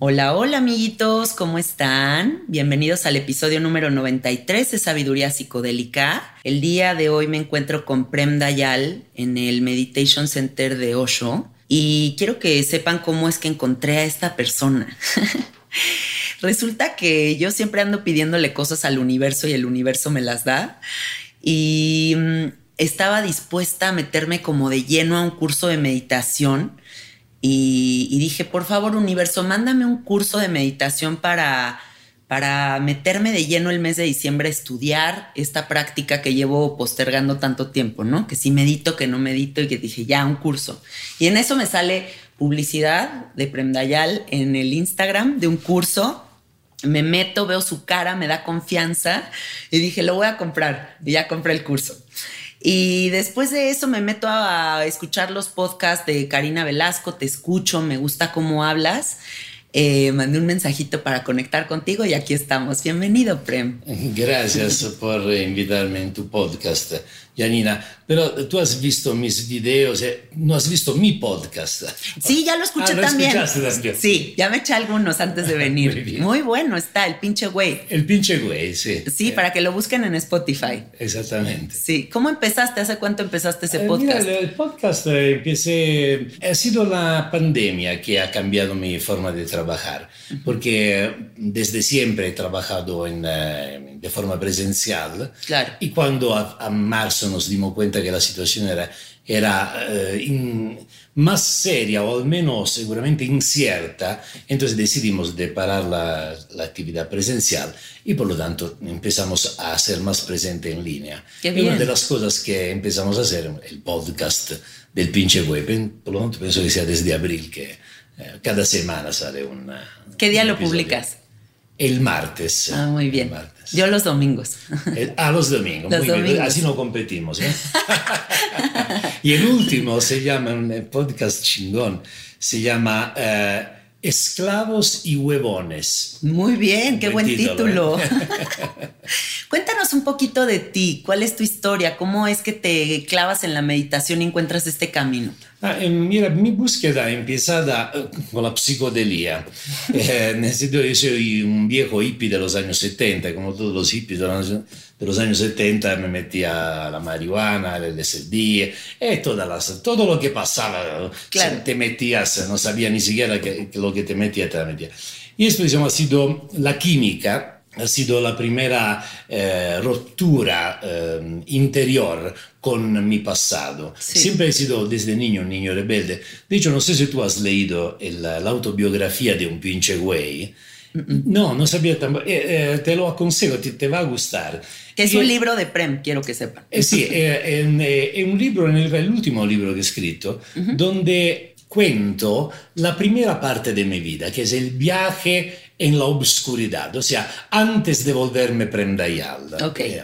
Hola, hola amiguitos, ¿cómo están? Bienvenidos al episodio número 93 de Sabiduría Psicodélica. El día de hoy me encuentro con Prem Dayal en el Meditation Center de Osho y quiero que sepan cómo es que encontré a esta persona. Resulta que yo siempre ando pidiéndole cosas al universo y el universo me las da y mm, estaba dispuesta a meterme como de lleno a un curso de meditación y, dije, por favor, universo, mándame un curso de meditación para, para meterme de lleno el mes de diciembre a estudiar esta práctica que llevo postergando tanto tiempo, ¿no? Que si medito, que no medito y que dije, ya, un curso. Y en eso me sale publicidad de Premdayal en el Instagram de un curso. Me meto, veo su cara, me da confianza y dije, lo voy a comprar. Y ya compré el curso. Y después de eso me meto a escuchar los podcasts de Karina Velasco, te escucho, me gusta cómo hablas. Eh, mandé un mensajito para conectar contigo y aquí estamos. Bienvenido, Prem. Gracias por invitarme en tu podcast. Janina, pero tú has visto mis videos, eh, no has visto mi podcast. Sí, ya lo escuché ah, también. también. Sí, ya me eché algunos antes de venir. Muy, bueno está, el pinche güey. El pinche güey, sí. Sí, para que lo busquen en Spotify. Exactamente. Sí, ¿cómo empezaste? ¿Hace cuánto empezaste ese podcast? mira, el podcast eh, empecé, ha sido la pandemia que ha cambiado mi forma de trabajar, porque desde siempre he trabajado en, eh, de forma presencial. Claro. Y cuando a, a marzo nos dimos cuenta que la situación era, era eh, más seria o al menos seguramente incierta, entonces decidimos de parar la, la, actividad presencial y por lo tanto empezamos a ser más presente en línea. Y una de las cosas que empezamos a hacer, el podcast del pinche web, por lo tanto pienso que sea desde abril que eh, cada semana sale una... ¿Qué día lo publicas? El martes. Ah, muy bien. El martes. Yo los domingos. El- ah, los domingos. Los muy bien. domingos. Así no competimos. ¿eh? y el último se llama, un podcast chingón, se llama eh, Esclavos y Huevones. Muy bien, qué Buen buen título, título. Cuéntanos un poquito de ti, cuál es tu historia, cómo es que te clavas en la meditación y encuentras este camino. Ah, eh, mira, mi búsqueda empezada eh, con la psicodelia. Eh, sentido, yo soy un viejo hippie de los años 70, como todos los hippies de los, de los años 70, me metía la marihuana, el LSD, eh, todas las, todo lo que pasaba. Claro. Si te metías, no sabía ni siquiera que, que lo que te metía, te la metía. Y esto, digamos, ha sido la química ha sido la primera eh, ruptura eh, interior con mi pasado. Sí. Siempre he sido desde niño un niño rebelde. De hecho, no sé si tú has leído el- la autobiografía de un pinche güey. No, no sabía tampoco. Eh, eh, te lo aconsejo, te, te va a gustar. Que es un libro de Prem, quiero que sepan. eh, è, è un, libro, nel- è l'ultimo libro che ho scritto, donde cuento la primera parte de mi vida, que es el viaje en la obscuridad, o sea, antes de volverme prendayal. Ok. Eh,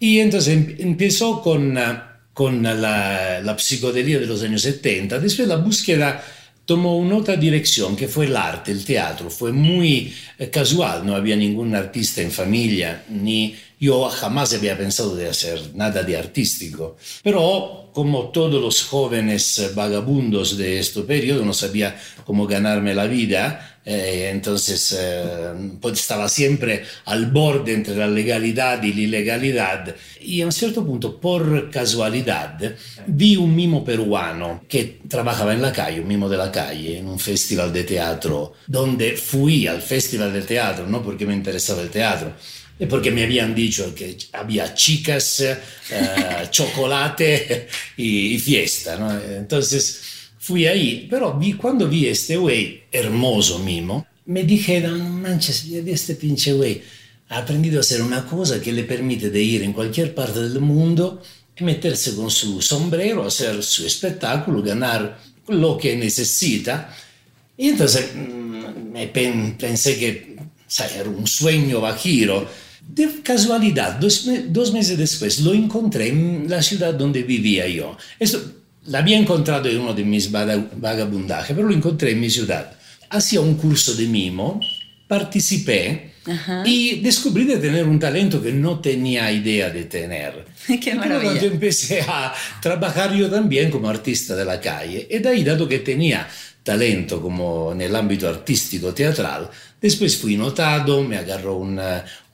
Y entonces em- empezó con, ah, con la, la psicodelia de los años 70, después la búsqueda tomó una otra dirección que fue el arte, el teatro, fue muy eh, casual, no había ningún artista en familia, ni yo jamás había pensado de hacer nada de artístico, pero como todos los jóvenes eh, vagabundos de este periodo, no sabía cómo ganarme la vida, eh, entonces eh, pues estaba siempre al borde entre la legalidad y la ilegalidad. Y a un cierto punto, por casualidad, vi un mimo peruano que trabajaba en la calle, un mimo de la calle, en un festival de teatro, donde fui al festival de teatro, no porque me interesaba el teatro, porque me habían dicho que había chicas, eh, chocolate y, y fiesta, ¿no? Entonces fui ahí, pero vi, cuando vi este güey, hermoso mimo, me dije, no manches, este pinche güey ha aprendido a hacer una cosa que le permite ir en cualquier parte del mundo y meterse con su sombrero, hacer su espectáculo, ganar lo que necesita. Y entonces mm, me pen- pensé que sai, era un sueño bajiro. De casualidad, dos, dos meses después, lo encontré en la ciudad donde vivía yo. Esto lo había encontrado en uno de mis vaga- vagabundajes, pero lo encontré en mi ciudad. Hacía un curso de mimo, participé Ajá. y descubrí de tener un talento que no tenía idea de tener. Qué maravilla. tanto empecé a trabajar yo también como artista de la calle. Y de ahí, dado que tenía talento como en el ámbito artístico teatral, después fui notado, me agarró un,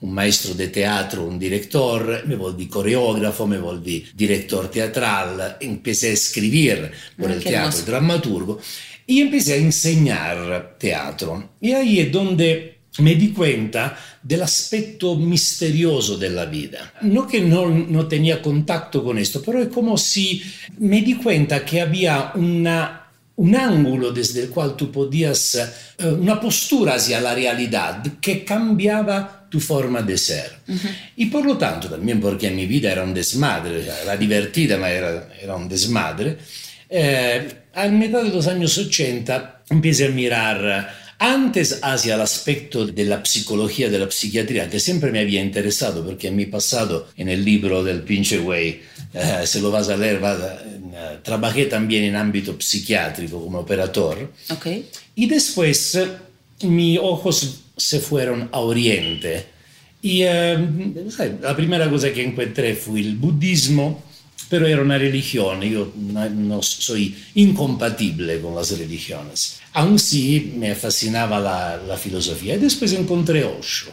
un maestro de teatro, un director, me volví coreógrafo, me volví director teatral, empecé a escribir por Ah, el teatro, dramaturgo, y empecé a enseñar teatro. Y ahí es donde me di cuenta del aspecto misterioso de la vida. No que no, no tenía contacto con esto, pero es como si me di cuenta que había una, un ángulo desde el cual tú podías, eh, una postura hacia la realidad que cambiaba tu forma de ser. Y por lo tanto, también porque mi vida era un desmadre, era divertida, ma era, era un desmadre, eh, a mitad de los años 80 empecé a mirar antes hacia el aspecto de la psicología, de la psiquiatría, que siempre me había interesado, porque en mi pasado, en el libro del pinche güey, eh, se lo vas a leer, vas a- eh, trabajé también en ámbito psiquiátrico como operador. Ok. Y después mis ojos se fueron a Oriente. Y eh, la primera cosa que encontré fue el budismo, pero era una religión. Yo no, no soy incompatible con las religiones. Aún sí me fascinaba la, la filosofía. Y después encontré Osho.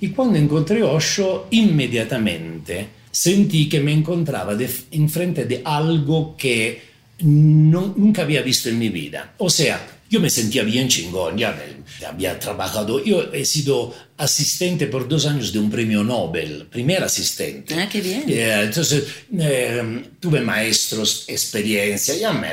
Y cuando encontré Osho, inmediatamente sentí que me encontraba de, enfrente de algo que no- nunca había visto en mi vida. O sea, yo me sentía bien chingón, ya me- había trabajado, yo he sido asistente por dos años de un premio Nobel, primer asistente. Ah, qué bien. Eh, entonces, eh, tuve maestros, experiencia, ya me,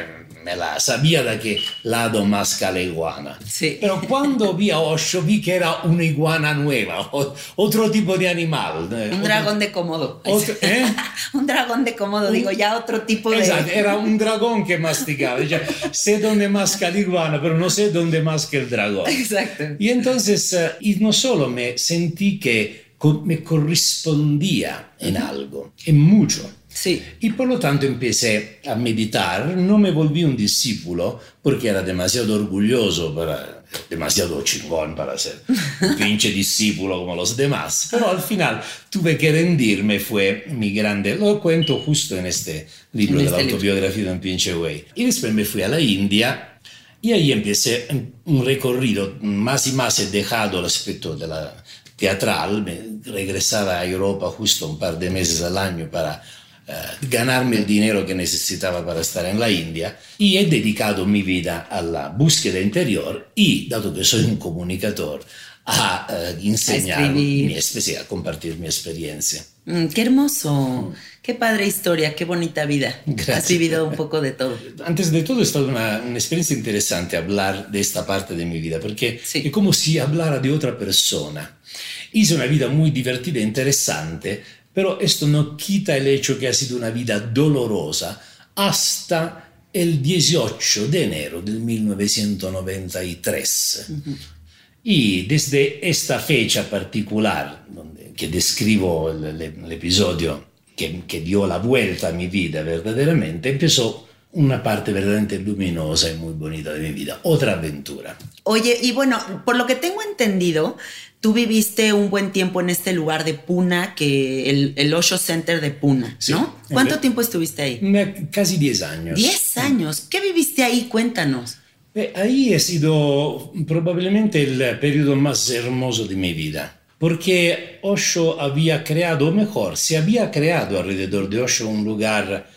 me la sabía de qué lado masca la iguana. Sí. Pero cuando vi a Osho vi que era una iguana nueva, otro tipo de animal. Un otro- dragón de cómodo. otro- ¿eh? Un dragón de cómodo, digo, ya otro tipo de... Esatto, era un dragón que masticaba. Dice, sé dónde masca la iguana, pero no sé dónde masca el dragón. Exacto. Y entonces, eh, y no solo me sentí que me correspondía en algo, en mucho. Sí. Y por lo tanto empecé a meditar, no me volví un discípulo porque era demasiado orgulloso para, demasiado chingón para ser un pinche discípulo como los demás, pero al final tuve que rendirme, fue mi grande, lo cuento justo en este libro En de la este autobiografía de un pinche güey. Y después me fui a la India y ahí empecé un recorrido, más y más he dejado el aspecto de la teatral, me regresaba a Europa justo un par de meses al año para ganarme el dinero que necesitaba para estar en la India y he dedicado mi vida a la búsqueda interior y, dado que soy un comunicador, a eh, enseñar, escribir. mi experiencia, a compartir mi experiencia. Mm, qué hermoso. Qué padre historia, qué bonita vida. Gracias. Has vivido un poco de todo. Antes de todo, è stata una, un'esperienza interessante hablar de esta parte de mi vida, perché Sí. è come si hablara de otra persona. Hice una vida muy divertida e interessante, pero esto no quita el hecho que ha sido una vida dolorosa hasta el 18 de enero del 1993. Y desde esta fecha particular, donde, que describo el, el- el episodio que, que dio la vuelta a mi vida verdaderamente, empezó una parte verdaderamente luminosa y muy bonita de mi vida, otra aventura. Oye, y bueno, por lo que tengo entendido, tú viviste un buen tiempo en este lugar de Puna, que el, el Osho Center de Puna, Sí. ¿no? ¿Cuánto Ok. tiempo estuviste ahí? Casi 10 años. Diez años. ¿Qué viviste ahí? Cuéntanos. Eh, ahí ha sido probablemente el periodo más hermoso de mi vida, porque Osho había creado, o mejor, se había creado alrededor de Osho un lugar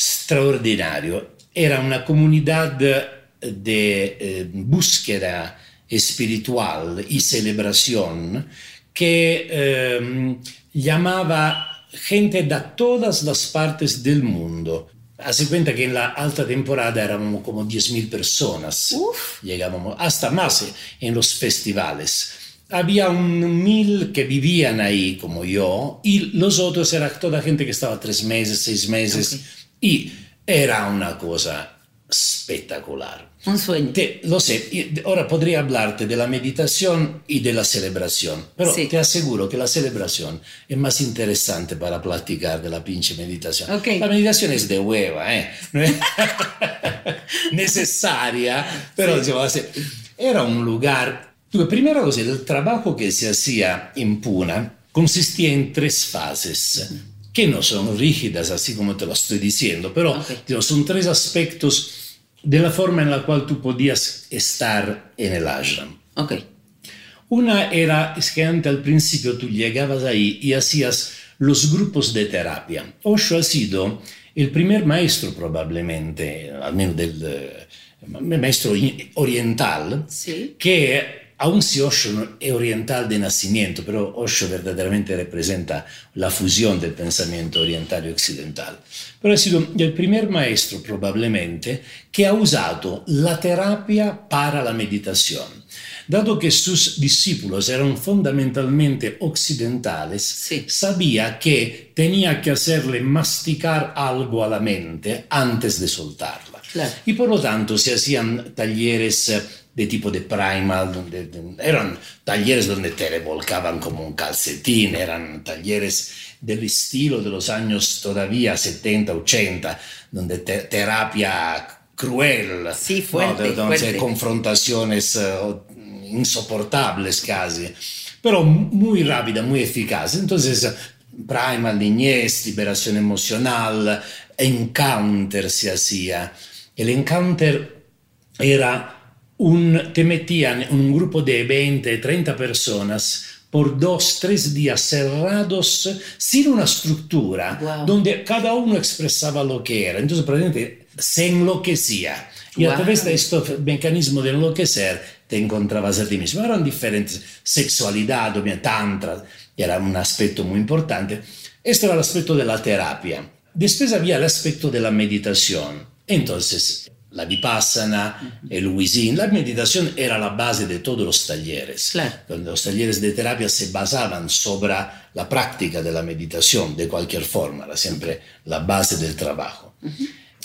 extraordinario. Era una comunidad de eh, búsqueda espiritual y celebración que eh, llamaba gente de todas las partes del mundo. Hace cuenta que en la alta temporada éramos como 10.000 personas. Uf. Llegábamos hasta más eh, en los festivales. Había un mil que vivían ahí como yo y los otros era toda gente que estaba tres meses, seis meses. Y era una cosa espectacular. Un sueño. Te- lo sé, ahora podría hablarte de la meditación y de la celebración, pero Sí. te aseguro que la celebración es más interesante para platicar de la pinche meditación. Ok. La meditación es de hueva, ¿eh? No es necesaria, pero se- era un lugar... Cosa, el trabajo que se hacía en Puna consistía en tres fases. Que no son rígidas, así como te lo estoy diciendo, pero Ok. digo, son tres aspectos de la forma en la cual tú podías estar en el ashram. Ok. Una era es que antes al principio tú llegabas ahí y hacías los grupos de terapia. Osho ha sido el primer maestro probablemente, al menos del eh, maestro oriental, Sí. que aun si Osho è oriental de nacimiento, pero Osho verdaderamente representa la fusión del pensamiento oriental y occidental. Pero ha sido el primer maestro probablemente que ha usado la terapia para la meditación. Dado que sus discípulos eran fundamentalmente occidentales, Sí. sabía que tenía que hacerle masticar algo a la mente antes de soltarla. Claro. Y por lo tanto se hacían talleres de tipo de primal, donde, eran talleres donde te revolcaban como un calcetín, eran talleres del estilo de los años todavía 70, 80, donde te- terapia cruel, Sí, fuerte, ¿no? donde fuerte. confrontaciones eh, insoportables casi, pero muy rápida, muy eficaz. Entonces, primal, niñez, liberación emocional, encounter se hacía. El encounter era un, metían en un grupo de 20, 30 personas por dos, tres días cerrados, sin una estructura, Wow. donde cada uno expresaba lo que era. Entonces, prácticamente se enloquecía. Y a Wow. través de este mecanismo de enloquecer, te encontrabas a ti mismo. Eran diferentes. Sexualidad, tantra, era un aspecto muy importante. Este era el aspecto de la terapia. Después había el aspecto de la meditación. Entonces, la vipassana, el huizín. La meditación era la base de todos los talleres. Claro. Los talleres de terapia se basaban sobre la práctica de la meditación de cualquier forma, era siempre la base del trabajo.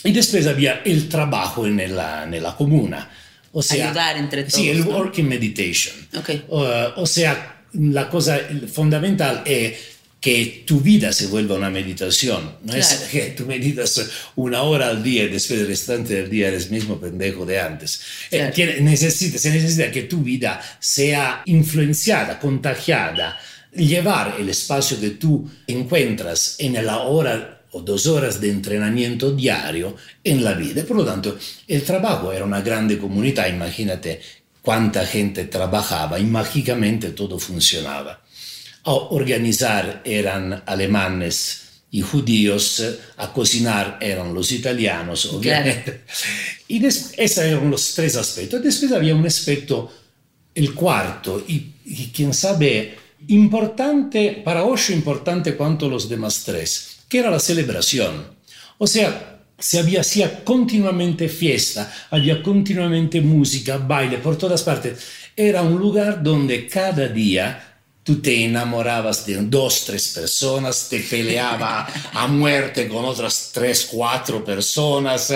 Y después había el trabajo en la, en la comuna. O sea, Ayudar entre todos. Sí, el ¿no? working meditation. Ok. Uh, o sea, la cosa fundamental es que tu vida se vuelva una meditación. No es que tú meditas una hora al día y después el restante del día eres mismo pendejo de antes. Eh, Claro. tiene- necesita, se necesita que tu vida sea influenciada, contagiada, llevar el espacio que tú encuentras en la hora o dos horas de entrenamiento diario en la vida. Por lo tanto, el trabajo era una grande comunidad, imagínate cuánta gente trabajaba y mágicamente todo funcionaba. A organizar eran alemanes y judíos, a cocinar eran los italianos, obviamente. Y des- esos eran los tres aspectos. Después había un aspecto, el cuarto, y, y quién sabe, importante, para Osho importante cuanto los demás tres, que era la celebración. O sea, se había, hacía continuamente fiesta, había continuamente música, baile por todas partes. Era un lugar donde cada día tú te enamorabas de dos, tres personas, te peleaba a muerte con otras tres, cuatro personas,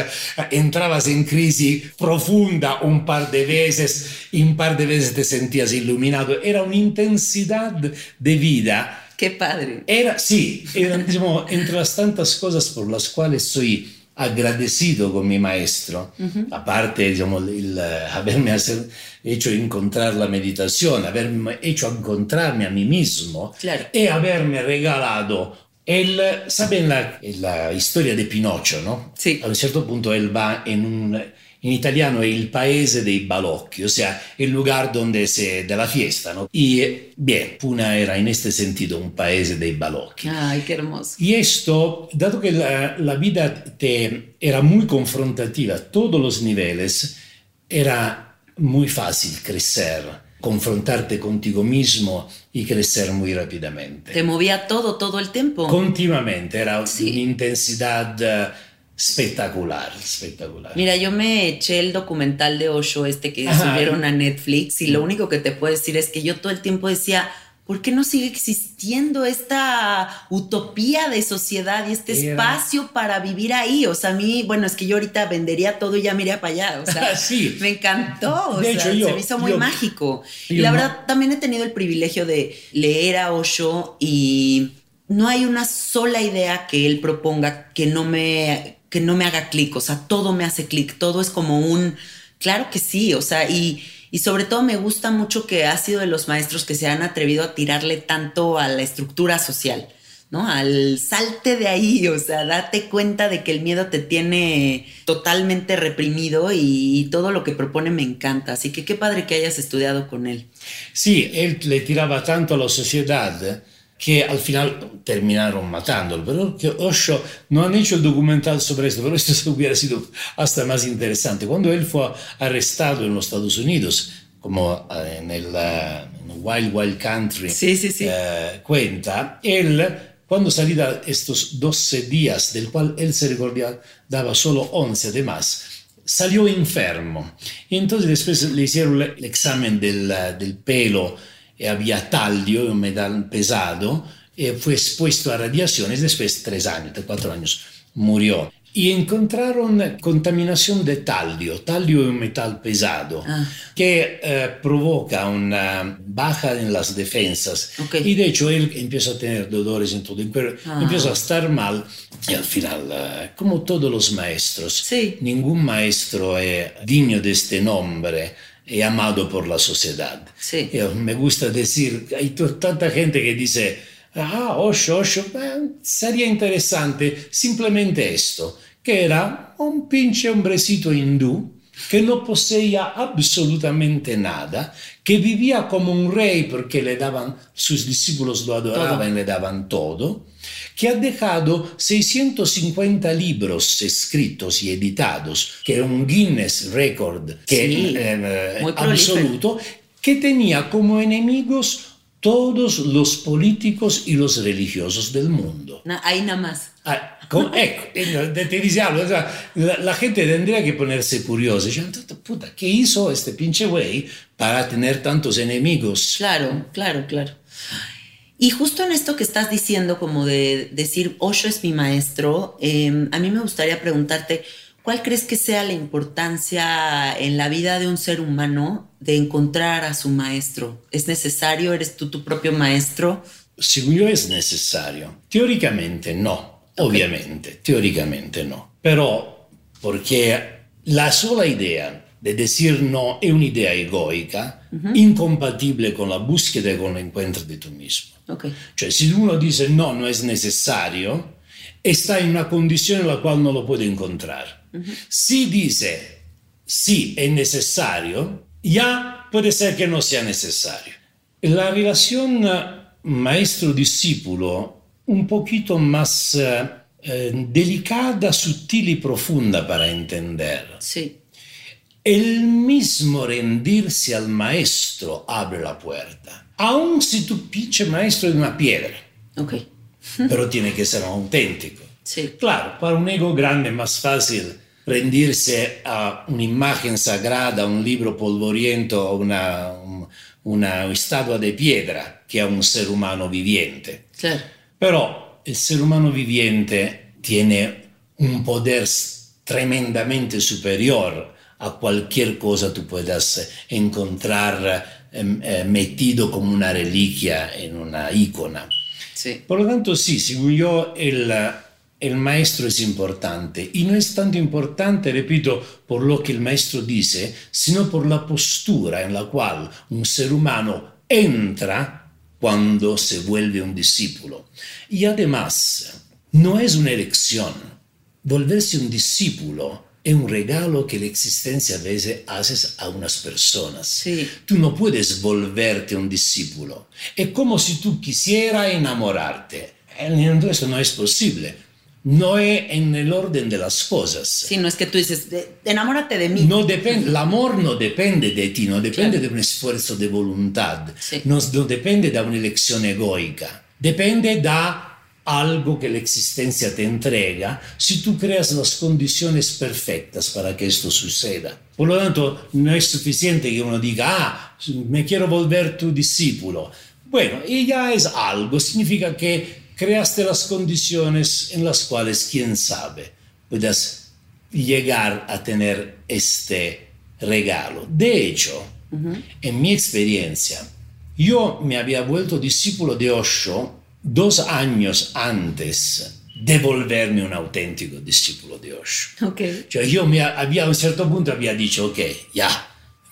entrabas en crisis profunda un par de veces y un par de veces te sentías iluminado. Era una intensidad de vida Qué padre. era, sí, era, diciamo, entre las tantas cosas por las cuales soy agradecido con mi maestro, aparte diciamo, el, eh, haberme hacer- hecho encontrar la meditación, haberme hecho encontrarme a mí mismo Claro. y haberme regalado el, ¿saben la, la historia de Pinocho, no? Sí. A un certo punto él va en un... In italiano è il paese dei balocchi, o sea, el lugar donde se, de la fiesta, ¿no? Y bien, Puna era en este sentido un paese dei balocchi. Ay, qué hermoso. Y esto, dado que la, la vida te, era muy confrontativa a todos los niveles, era muy fácil crecer, confrontarte contigo mismo y crecer muy rápidamente. Te movía todo, todo el tiempo. Continuamente, era Sí. una intensidad eh, espectacular, espectacular. Mira, yo me eché el documental de Osho, este que Ajá. subieron a Netflix, y lo único que te puedo decir es que yo todo el tiempo decía, ¿por qué no sigue existiendo esta utopía de sociedad y este Era- espacio para vivir ahí? O sea, a mí, bueno, es que yo ahorita vendería todo y ya me iría para allá. O sea, Sí. me encantó. O De sea, hecho, yo- se me hizo muy yo- mágico. y la no- verdad, también he tenido el privilegio de leer a Osho y no hay una sola idea que él proponga que no me, que no me haga clic, o sea, todo me hace clic, todo es como un, claro que sí, o sea, y, y sobre todo me gusta mucho que ha sido de los maestros que se han atrevido a tirarle tanto a la estructura social, ¿no? Al salte de ahí, o sea, date cuenta de que el miedo te tiene totalmente reprimido y todo lo que propone me encanta, así que qué padre que hayas estudiado con él. Sí, él le tiraba tanto a la sociedad que al final terminaron matándolo. Pero que Osho no han hecho el documental sobre esto, pero esto hubiera sido hasta más interesante. Cuando él fue arrestado en los Estados Unidos, como eh, en el eh, en Wild Wild Country Sí, sí, sí. eh, cuenta, él, cuando salía estos 12 días, del cual él se recordaba solo 11 de más, salió enfermo. Y entonces después le hicieron el examen del, eh, del pelo y había talio, un metal pesado, y fue expuesto a radiaciones, después tres años, de cuatro años, murió. Y encontraron contaminación de talio. Talio es un metal pesado Ah. que eh, provoca una baja en las defensas. Ok. Y de hecho él empieza a tener dolores en todo el cuerpo, Ah. empieza a estar mal. Y al final, eh, como todos los maestros, Sí. ningún maestro es digno de este nombre y amado por la sociedad. Sí. Yo me gusta decir, hay tanta gente que dice, ah, Osho, Osho, eh, sería interesante simplemente esto, que era un pinche hombrecito hindú que no poseía absolutamente nada, que vivía como un rey porque le daban, sus discípulos lo adoraban y le daban todo, que ha dejado 650 libros escritos y editados, que era un Guinness Record que, Sí, eh, prolífero. absoluto, que tenía como enemigos todos los políticos y los religiosos del mundo. ahí nada más. Ah, con, ecco, te, algo, la, la, gente tendría que ponerse curiosa. Diciendo, puta, ¿qué hizo este pinche güey para tener tantos enemigos? Claro, claro, claro. Y justo en esto que estás diciendo, como de decir, Osho es mi maestro, eh, a mí me gustaría preguntarte, ¿Cuál crees que sea la importancia en la vida de un ser humano de encontrar a su maestro? ¿Es necesario? ¿Eres tú tu propio maestro? Según yo es necesario. Teóricamente no, obviamente, teóricamente no. Pero porque la sola idea de decir no es una idea egoica, incompatible con la búsqueda y con el encuentro de tú mismo. Okay. Cioè, si uno dice no, no es necesario, está en una condición en la cual no lo puede encontrar. Si dice sí es necesario, ya puede ser que no sea necesario. La relación eh, maestro-discípulo un poquito más eh, eh, delicada, sutil y profunda para entender. Sí. El mismo rendirse al maestro abre la puerta, aun si tu pinche maestro es una piedra. Ok. Pero tiene que ser auténtico. Sí. Claro, para un ego grande es más fácil rendirse a un'immagine sagrada, a un libro polvoriento, a una, una estatua de piedra che a un ser umano viviente. Claro. Pero el ser humano viviente tiene un poder tremendamente superior a cualquier cosa tú puedas encontrar eh, eh, metido como una reliquia en una icona. Sí. Por lo tanto, sí, según yo, el el maestro es importante y no es tanto importante, repito, por lo que el maestro dice, sino por la postura en la cual un ser humano entra cuando se vuelve un discípulo. Y además, no es una elección. Volverse un discípulo es un regalo que la existencia a veces hace a unas personas. Sí. Tú no puedes volverte un discípulo. Es como si tú quisieras enamorarte. Eso no es posible no es en el orden de las cosas. Sí, no es que tú dices, enamórate de mí. No depende, el amor no depende de ti, no depende claro. de un esfuerzo de voluntad, sí. no, no, depende de una elección egoica, depende de algo que la existencia te entrega si tú creas las condiciones perfectas para que esto suceda. Por lo tanto, no es suficiente que uno diga, ah, me quiero volver tu discípulo. Bueno, y ya es algo, significa que creaste las condiciones en las cuales, quién sabe, puedas llegar a tener este regalo. De hecho, uh -huh. en mi experiencia, yo me había vuelto discípulo de Osho dos años antes de volverme un auténtico discípulo de Osho. Okay. Cioè io mi había, a un certo punto había dicho, ok, ya,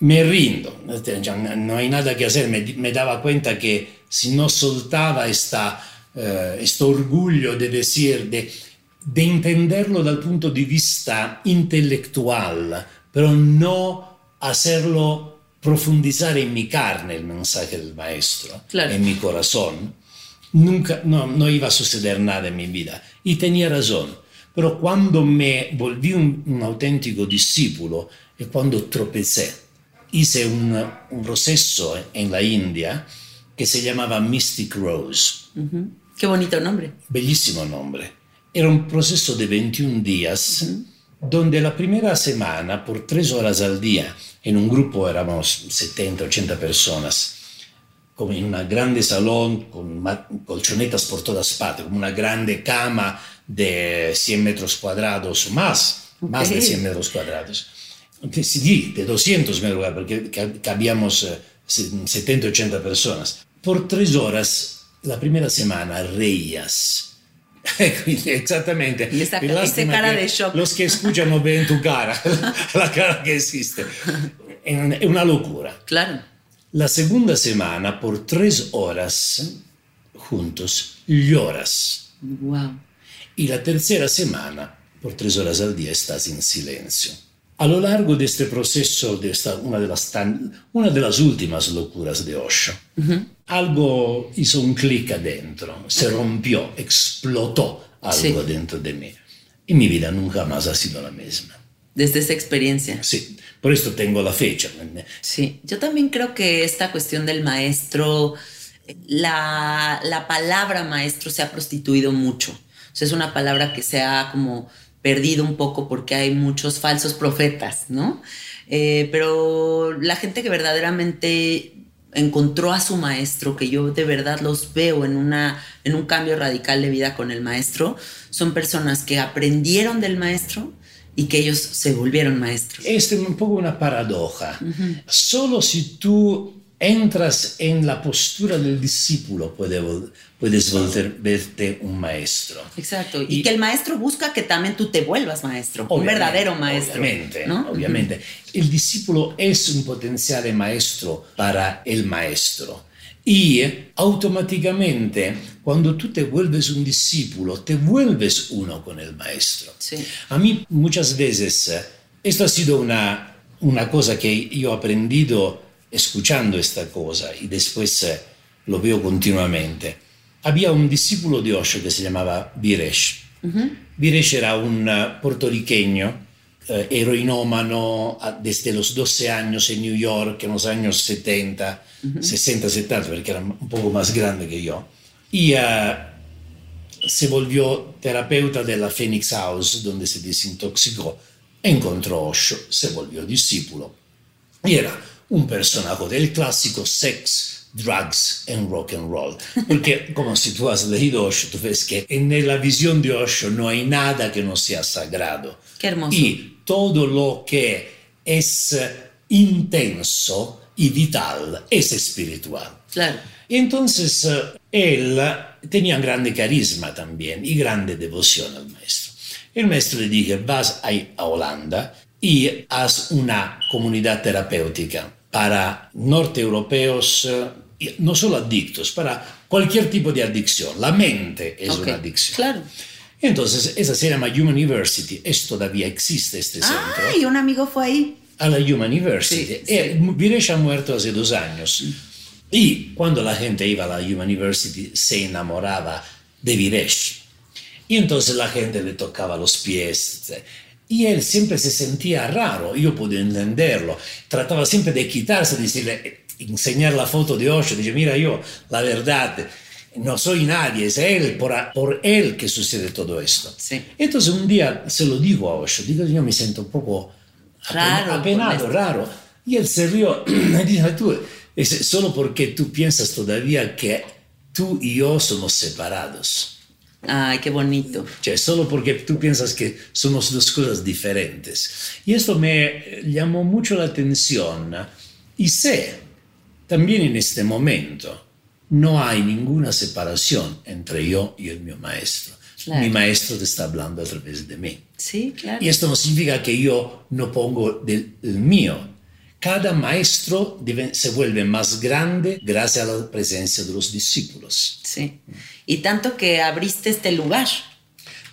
me rindo, no hay nada que hacer, me, me daba cuenta que si no soltaba esta eh, este orgullo de decir, de, de entenderlo dal punto di vista intelectual, pero no hacerlo profundizar en mi carne el mensaje del maestro, claro. en mi corazón, nunca, no, no iba a suceder nada en mi vida. Y tenía razón. Pero cuando me volví un, un auténtico discípulo y cuando tropecé, hice un, un proceso en la India que se llamaba Mystic Rose. Uh -huh. Qué bonito nombre. Bellísimo nombre. Era un proceso de 21 días uh -huh. donde la primera semana, por tres horas al día, en un grupo éramos 70, 80 personas, como en un grande salón con colchonetas por todas partes, como una grande cama de 100 metros cuadrados, más, okay. más de 100 metros cuadrados. Sí, de 200 metros cuadrados, porque cabíamos 70, 80 personas. Por tres horas la primera semana reías. Exactamente. Y esta, esta cara de shock. Los que escuchan no ven tu cara, la cara que existe. Es una locura. Claro. La segunda semana, por tres horas juntos, lloras. Wow. Y la tercera semana, por tres horas al día, estás en silencio. A lo largo de este proceso, de esta, una, de las tan, una de las últimas locuras de Osho, uh -huh. algo hizo un clic adentro, se rompió, explotó algo sí. dentro de mí. Y mi vida nunca más ha sido la misma. Desde esa experiencia. Sí, por esto tengo la fecha. Sí, yo también creo que esta cuestión del maestro la, la palabra maestro se ha prostituido mucho. O sea, es una palabra que se ha como perdido un poco porque hay muchos falsos profetas, ¿no? Eh, pero la gente que verdaderamente encontró a su maestro, que yo de verdad los veo en, una, en un cambio radical de vida con el maestro, son personas que aprendieron del maestro y que ellos se volvieron maestros. Es un poco una paradoja. Solo si tú entras en la postura del discípulo puede, puedes volverte un maestro. Exacto. Y, que el maestro busca que también tú te vuelvas maestro, un verdadero maestro. Obviamente, ¿no? obviamente. El discípulo es un potencial maestro para el maestro. Y automáticamente, cuando tú te vuelves un discípulo, te vuelves uno con el maestro. Sí. A mí muchas veces, esto ha sido una, una cosa que yo he aprendido escuchando esta cosa y después eh, lo veo continuamente. Había un discípulo de Osho que se llamaba Viresh. Viresh era un eh, puertorriqueño, eh, heroinómano desde los 12 años en New York, en los años 70, 60, 70, porque era un poco más grande que yo. Y se volvió terapeuta de la Phoenix House, donde se desintoxicó, encontró Osho, se volvió discípulo. Y era un personaje del clásico sex, drugs and rock and roll. Porque como si tú has leído Osho, tú ves que en la visión de Osho no hay nada que no sea sagrado. Qué hermoso. Y todo lo que es eh, intenso y vital es espiritual. Claro. Y entonces eh, él tenía grande carisma también y grande devoción al maestro. El maestro le dije, vas a Holanda y haz una comunidad terapéutica para norteeuropeos, eh, no solo adictos, para cualquier tipo de adicción. La mente es una adicción. Claro. Entonces, esa se llama Human University. Es, todavía existe este centro. Ah, y un amigo fue ahí. A la Human University. Sí, Viresh ha muerto hace dos años. Y cuando la gente iba a la University, se enamoraba de Viresh. Y entonces la gente le tocaba los pies. Y él siempre se sentía raro, yo pude entenderlo. Trataba siempre de quitarse, de decirle, enseñar la foto de Osho, dice, mira yo, la verdad, no soy nadie, es él, por, por él que sucede todo esto. Sí. Entonces un día se lo digo a Osho, digo, yo me siento un poco raro, apenado, raro. Y él se rió, me dijo, tú, es solo porque tú piensas todavía que tú y yo somos separados. Ay, qué bonito. Cioè, solo porque tú piensas que somos dos cosas diferentes. Y esto me llamó mucho la atención. Y sé, también en este momento, no hay ninguna separación entre yo y el mío maestro. Claro. Mi maestro te está hablando a través de mí. Sí, claro. Y esto no significa que yo no pongo del, el mío. Cada maestro deve, se vuelve más grande gracias a la presencia de los discípulos. Sí. Y tanto que abriste este lugar.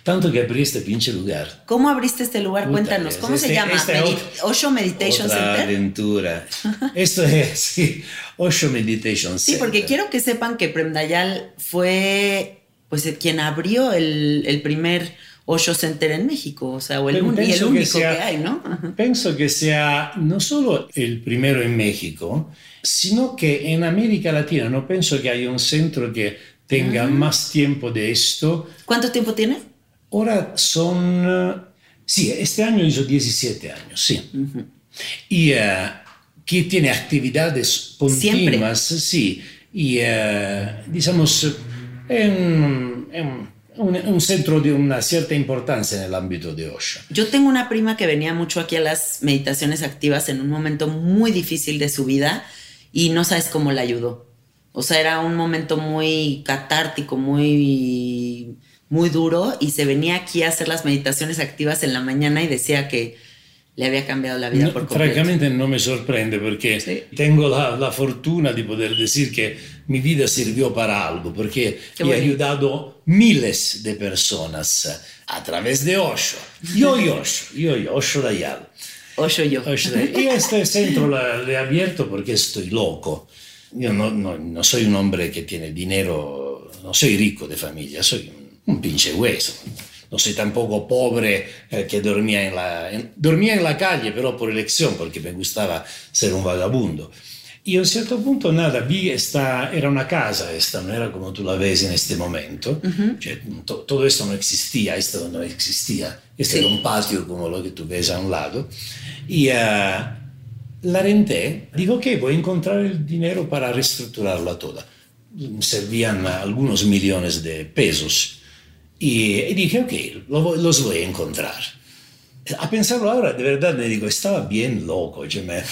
Tanto que abriste este pinche lugar. ¿Cómo abriste este lugar? Puta, Cuéntanos, ¿cómo este, se llama? Este Medi Osho Meditation otra Center. aventura. Esto es, sí, Osho Meditation Center. Sí, porque quiero que sepan que Prem Dayal fue pues quien abrió el, el primer Osho Center en México, o sea, o el, un, y el único que, sea, que hay, ¿no? Pienso que sea no solo el primero en México, sino que en América Latina no pienso que haya un centro que tenga uh -huh. más tiempo de esto. ¿Cuánto tiempo tiene? Ahora son, sí, este año hizo 17 años, sí. -huh. Y uh, que tiene actividades continuas, Siempre. sí. Y, uh, digamos, en, en un, centro de una cierta importancia en el ámbito de Osho. Yo tengo una prima que venía mucho aquí a las meditaciones activas en un momento muy difícil de su vida y no sabes cómo la ayudó. O sea, era un momento muy catártico, muy, muy duro y se venía aquí a hacer las meditaciones activas en la mañana y decía que le había cambiado la vida no, por completo. Francamente no me sorprende porque sí. tengo la, la, fortuna de poder decir que mi vida sirvió para algo, porque he bueno. ayudado miles de personas a través de Osho. Yo y Osho, yo y Osho Dayal. Osho yo. Osho Dayal. Y este centro le he abierto porque estoy loco. Yo no, no, no, soy un hombre que tiene dinero, no soy rico de familia, soy un, un pinche hueso. No soy tampoco pobre eh, que dormía en, la, en, dormía en la calle, pero por elección, porque me gustaba ser un vagabundo. Y a un certo punto, nada, vi esta, era una casa, esta no era como tú la ves en este momento, cioè, to- todo esto no existía, esto no existía, este Sí. era un patio como lo que tú ves a un lado, y eh, la renté, digo que voy a encontrar el dinero para reestructurarla toda. Servían algunos millones de pesos, y, y dije, ok, lo los voy a encontrar. A pensarlo ahora, de verdad me digo, estaba bien loco, cioè, me-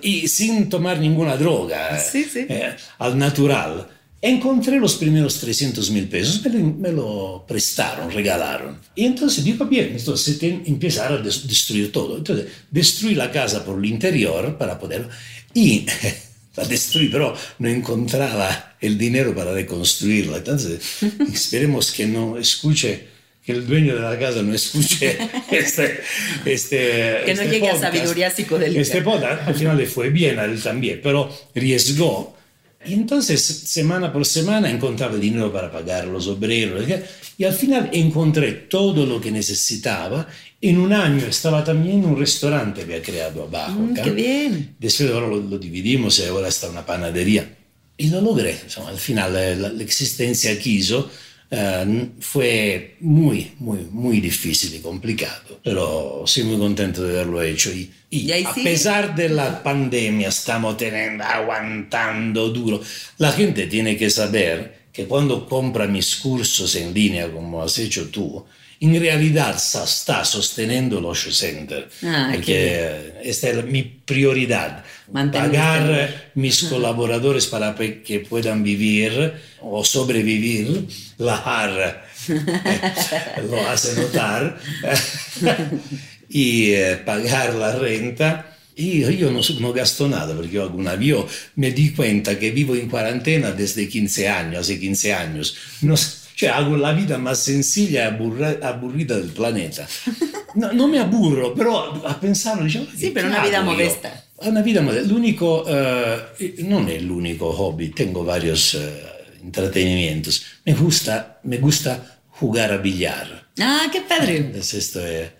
y sin tomar ninguna droga, Sí, sí. eh, al natural. Encontré los primeros 300 mil pesos, me lo, me lo prestaron, regalaron. Y entonces digo, bien, entonces te- empezar a des- destruir todo. Entonces destruí la casa por el interior para poder... Y la destruí, pero no encontraba el dinero para reconstruirla. Entonces esperemos que no escuche que el dueño de la casa no escuche este, este Que no este llegue a podcast. sabiduría psicodélica. Este podcast al final le fue bien a él también, pero riesgó. Y entonces, semana por semana, encontraba dinero para pagar los obreros. Y al final encontré todo lo que necesitaba. En un año estaba también un restaurante que había creado abajo. Mm, qué bien. Después ahora lo, lo dividimos y ahora está una panadería. Y lo logré. Insomma, al final eh, la, la existencia quiso. eh, fue muy, muy, muy difícil y complicado, pero soy muy contento de haberlo hecho. Y, y Y a sigue. pesar de la pandemia, estamos teniendo, aguantando duro. La gente tiene que saber que cuando compra mis cursos en línea, como has hecho tú, en realidad sa- está sostenendo el Osho Center. Ah, porque esta es mi prioridad. Mantener pagar mis colaboradores para que puedan vivir o sobrevivir. La AR eh, lo hace notar. y eh, pagar la renta. Y yo no, no gasto nada hago una Yo me di cuenta que vivo en cuarentena desde 15 años, hace 15 años. No, cioè, hago la vida más sencilla y aburra- aburrida del planeta. No, no me aburro, pero a pensarlo, dicevo, Sí, "¿Qué pero una yo?". modesta. Una vida modesta. L'unico, eh, non è l'unico hobby, tengo varios eh, entretenimientos. Me gusta, me gusta jugar a billar. Ah, qué padre. Entonces, esto es,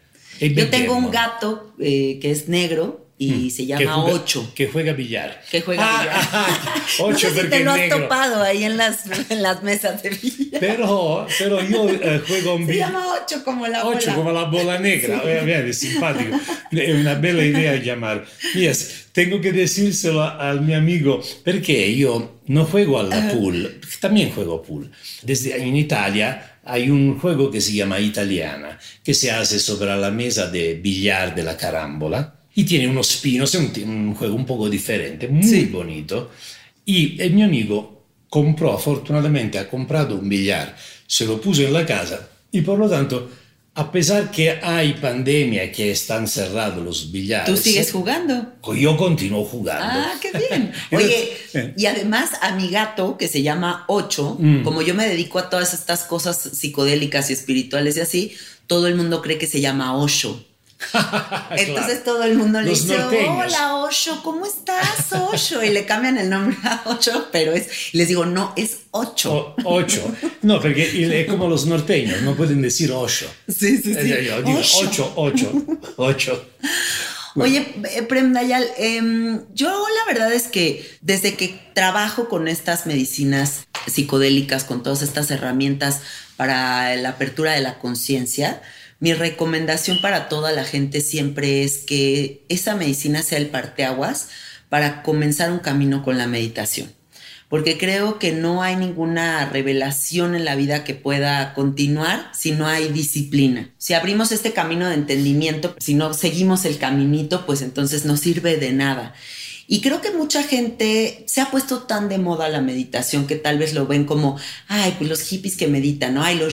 Yo tengo un gato eh, que es negro y se Mm. Que llama juega- Ocho. Que juega billar. Que juega Ah, billar. ah, no ocho sé si porque te lo es has negro. topado ahí en las, en las mesas de billar. Pero, pero yo eh, juego un Se billar. llama Ocho como la Ocho bola. come la bolla negra, eh, bene, simpatico. È una bella idea llamar. Yes, tengo que decírselo al mi amigo perché io no juego al pool, también juego pool. Desde en Italia hay un juego que se llama italiana, que se hace sobre la mesa de billar de la carambola y tiene unos pinos, es un, un juego un poco diferente, muy Sí. bonito. Y el mio amigo compró, afortunadamente ha comprado un billar, se lo puso en la casa y por lo tanto, a pesar que hay pandemia, que están cerrados los billares, Tú sigues jugando. yo continuo jugando. Ah, qué bien. Oye, y además a mi gato, que se llama Ocho, Mm. como yo me dedico a todas estas cosas psicodélicas y espirituales y así, todo el mundo cree que se llama Osho. Entonces todo el mundo le Los dice, norteños. hola Osho, ¿cómo estás Osho? Y le cambian el nombre a Ocho, pero es, les digo, no, es Ocho. O- ocho. No, porque es como los norteños, no pueden decir ocho. Sí, sí, sí. Eh, yo digo Osho. ocho, ocho, ocho. Oye, eh, Prem Dayal, em, yo la verdad es que desde que trabajo con estas medicinas psicodélicas, con todas estas herramientas para la apertura de la conciencia, mi recomendación para toda la gente siempre es que esa medicina sea el parteaguas para comenzar un camino con la meditación porque creo que no hay ninguna revelación en la vida que pueda continuar si no hay disciplina. Si abrimos este camino de entendimiento, si no seguimos el caminito, pues entonces no sirve de nada. Y creo que mucha gente se ha puesto tan de moda la meditación que tal vez lo ven como, ay, pues los hippies que meditan, ¿no? Ay, los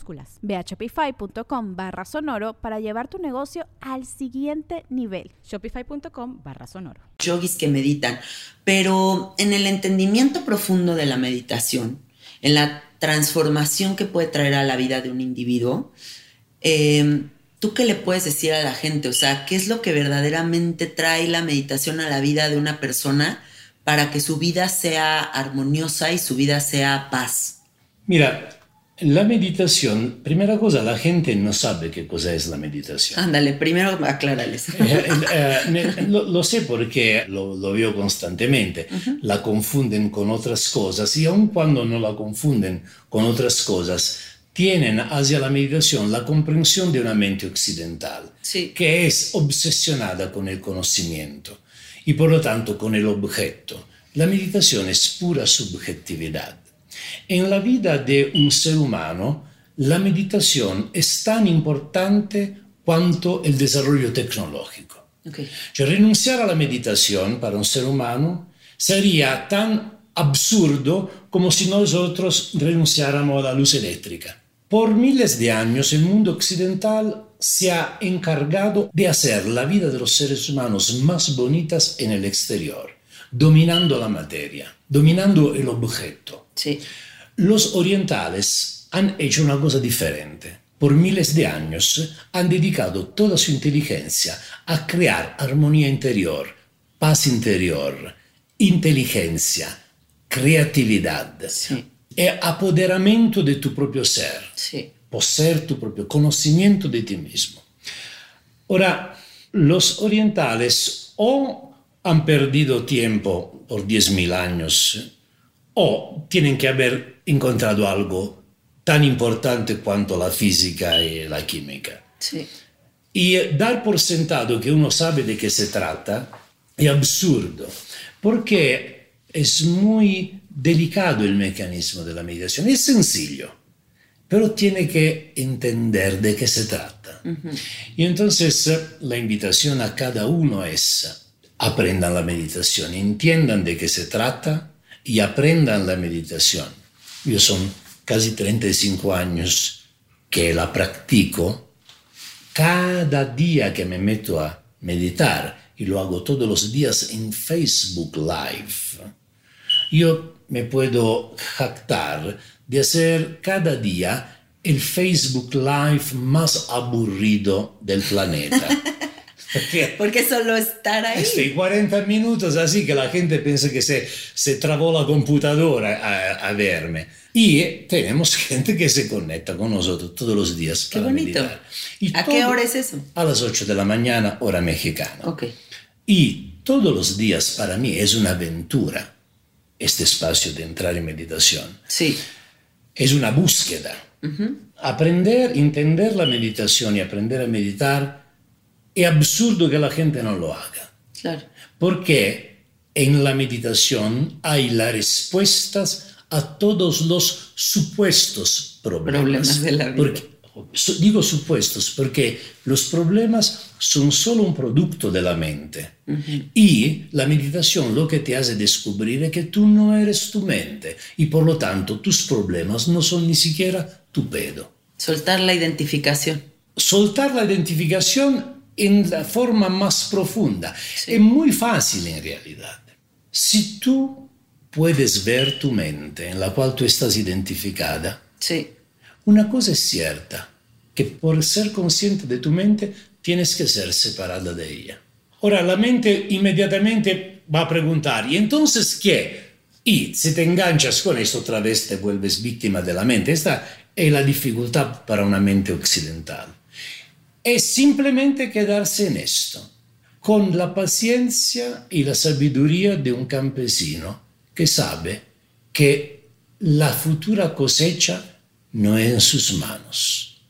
Ve a shopify.com barra sonoro para llevar tu negocio al siguiente nivel. Shopify.com barra sonoro. Yogis que meditan, pero en el entendimiento profundo de la meditación, en la transformación que puede traer a la vida de un individuo, em, ¿tú qué le puedes decir a la gente? O sea, ¿qué es lo que verdaderamente trae la meditación a la vida de una persona para que su vida sea armoniosa y su vida sea paz? Mira, la meditación, primera cosa, la gente no sabe qué cosa es la meditación. Ándale, primero aclarales. Eh, eh, eh, lo, sé porque lo, veo constantemente. La confunden con otras cosas y aun cuando no la confunden con otras cosas, tienen hacia la meditación la comprensión de una mente occidental que es obsesionada con el conocimiento y por lo tanto con el objeto. La meditación es pura subjetividad. En la vida de un ser humano, la meditación es tan importante cuanto el desarrollo tecnológico. renunciar a la meditación para un ser humano sería tan absurdo como si nosotros renunciáramos a la luz eléctrica. Por miles de años el mundo occidental se ha encargado de hacer la vida de los seres humanos más bonitas en el exterior, dominando la materia, dominando el objeto. Sí. Los orientales han hecho una cosa diferente. Por miles de años han dedicado toda su inteligencia a crear armonía interior, paz interior, inteligencia, creatividad y apoderamiento de tu propio ser. Poseer tu propio conocimiento de ti mismo. Ahora, los orientales o han perdido tiempo por 10.000 años o tienen que haber encontrado algo tan importante cuanto la física y la química. Sí. Y dar por sentado que uno sabe de qué se trata es absurdo, porque es muy delicado el mecanismo de la meditación. Es sencillo, pero tiene que entender de qué se trata. Y entonces la invitación a cada uno es aprendan la meditación, entiendan de qué se trata, y aprendan la meditación. Yo son casi 35 años que la practico. Cada día que me meto a meditar, y lo hago todos los días en Facebook Live, yo me puedo jactar de hacer cada día el Facebook Live más aburrido del planeta. Porque solo estar ahí. Estoy 40 minutos así que la gente piensa que se, se trabó la computadora a, verme. Y tenemos gente que se conecta con nosotros todos los días. Qué bonito. ¿A qué hora es eso? A las 8 de la mañana, hora mexicana. Ok. Y todos los días para mí es una aventura este espacio de entrar en meditación. Sí. Es una búsqueda. Aprender, entender la meditación y aprender a meditar es absurdo que la gente no lo haga. Claro. Porque en la meditación hay las respuestas a todos los supuestos problemas. Problemas de la vida. Porque, digo supuestos porque los problemas son solo un producto de la mente. Y la meditación lo que te hace descubrir es que tú no eres tu mente y por lo tanto tus problemas no son ni siquiera tu pedo. Soltar la identificación. Soltar la identificación en la forma más profunda. Es muy fácil en realidad. Si tú puedes ver tu mente en la cual tú estás identificada, sí. una cosa es cierta, que por ser consciente de tu mente tienes que ser separada de ella. Ahora, la mente inmediatamente va a preguntar, ¿y entonces qué? Y si te enganchas con esto, otra vez te vuelves víctima de la mente. Esta es la dificultad para una mente occidental es simplemente quedarse en esto, con la paciencia y la sabiduría de un campesino que sabe que la futura cosecha no es en sus manos.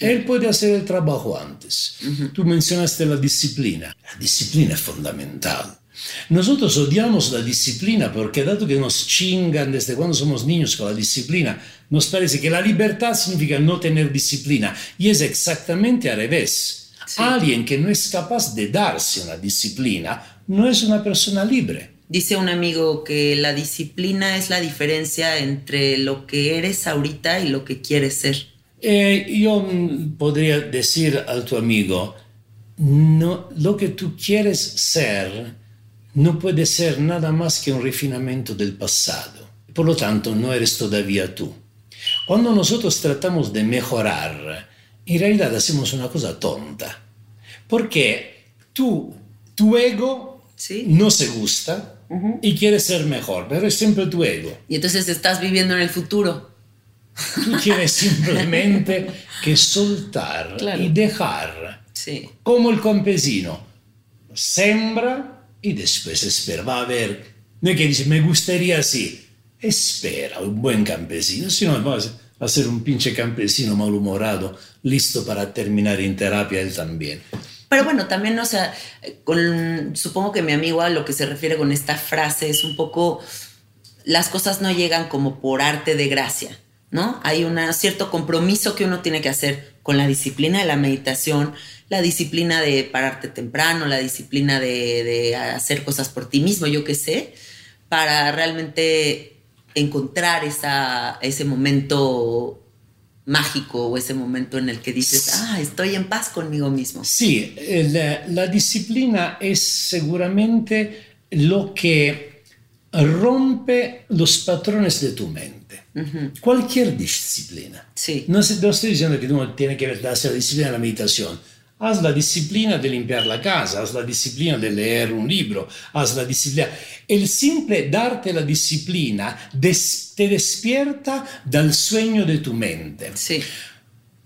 Él puede hacer el trabajo antes. Tú mencionaste la disciplina. La disciplina es fundamental. Nosotros odiamos la disciplina porque dado que nos chingan desde cuando somos niños con la disciplina, nos parece que la libertad significa no tener disciplina y es exactamente al revés. Alguien que no es capaz de darse una disciplina no es una persona libre. Dice un amigo que la disciplina es la diferencia entre lo que eres ahorita y lo que quieres ser. Eh, yo podría decir a tu amigo, no, lo que tú quieres ser no puede ser nada más que un refinamiento del pasado. Por lo tanto, no eres todavía tú. Cuando nosotros tratamos de mejorar, en realidad hacemos una cosa tonta. Porque tú, tu ego no se gusta y quiere ser mejor, pero es siempre tu ego. Y entonces estás viviendo en el futuro. Tú tienes simplemente que soltar y dejar. Sí. Como el campesino. Sembra y después espera. Va a ver. No es que dice, me gustaría así. Espera, un buen campesino. Si no, va a ser un pinche campesino malhumorado, listo para terminar en terapia él también. Pero bueno, también, o sea, con, supongo que mi amigo a lo que se refiere con esta frase es un poco, las cosas no llegan como por arte de gracia, ¿no? Hay un cierto compromiso que uno tiene que hacer con la disciplina de la meditación, la disciplina de pararte temprano, la disciplina de, de hacer cosas por ti mismo, yo qué sé, para realmente encontrar esa, ese momento mágico o ese momento en el que dices, ah, estoy en paz conmigo mismo. Sí, la, disciplina es seguramente lo que rompe los patrones de tu mente. Cualquier disciplina. Sí. No, estoy diciendo que uno tiene que hacer la disciplina de la meditación haz la disciplina de limpiar la casa, haz la disciplina de leer un libro, haz la disciplina. El simple darte la disciplina te despierta del sueño de tu mente. Sí.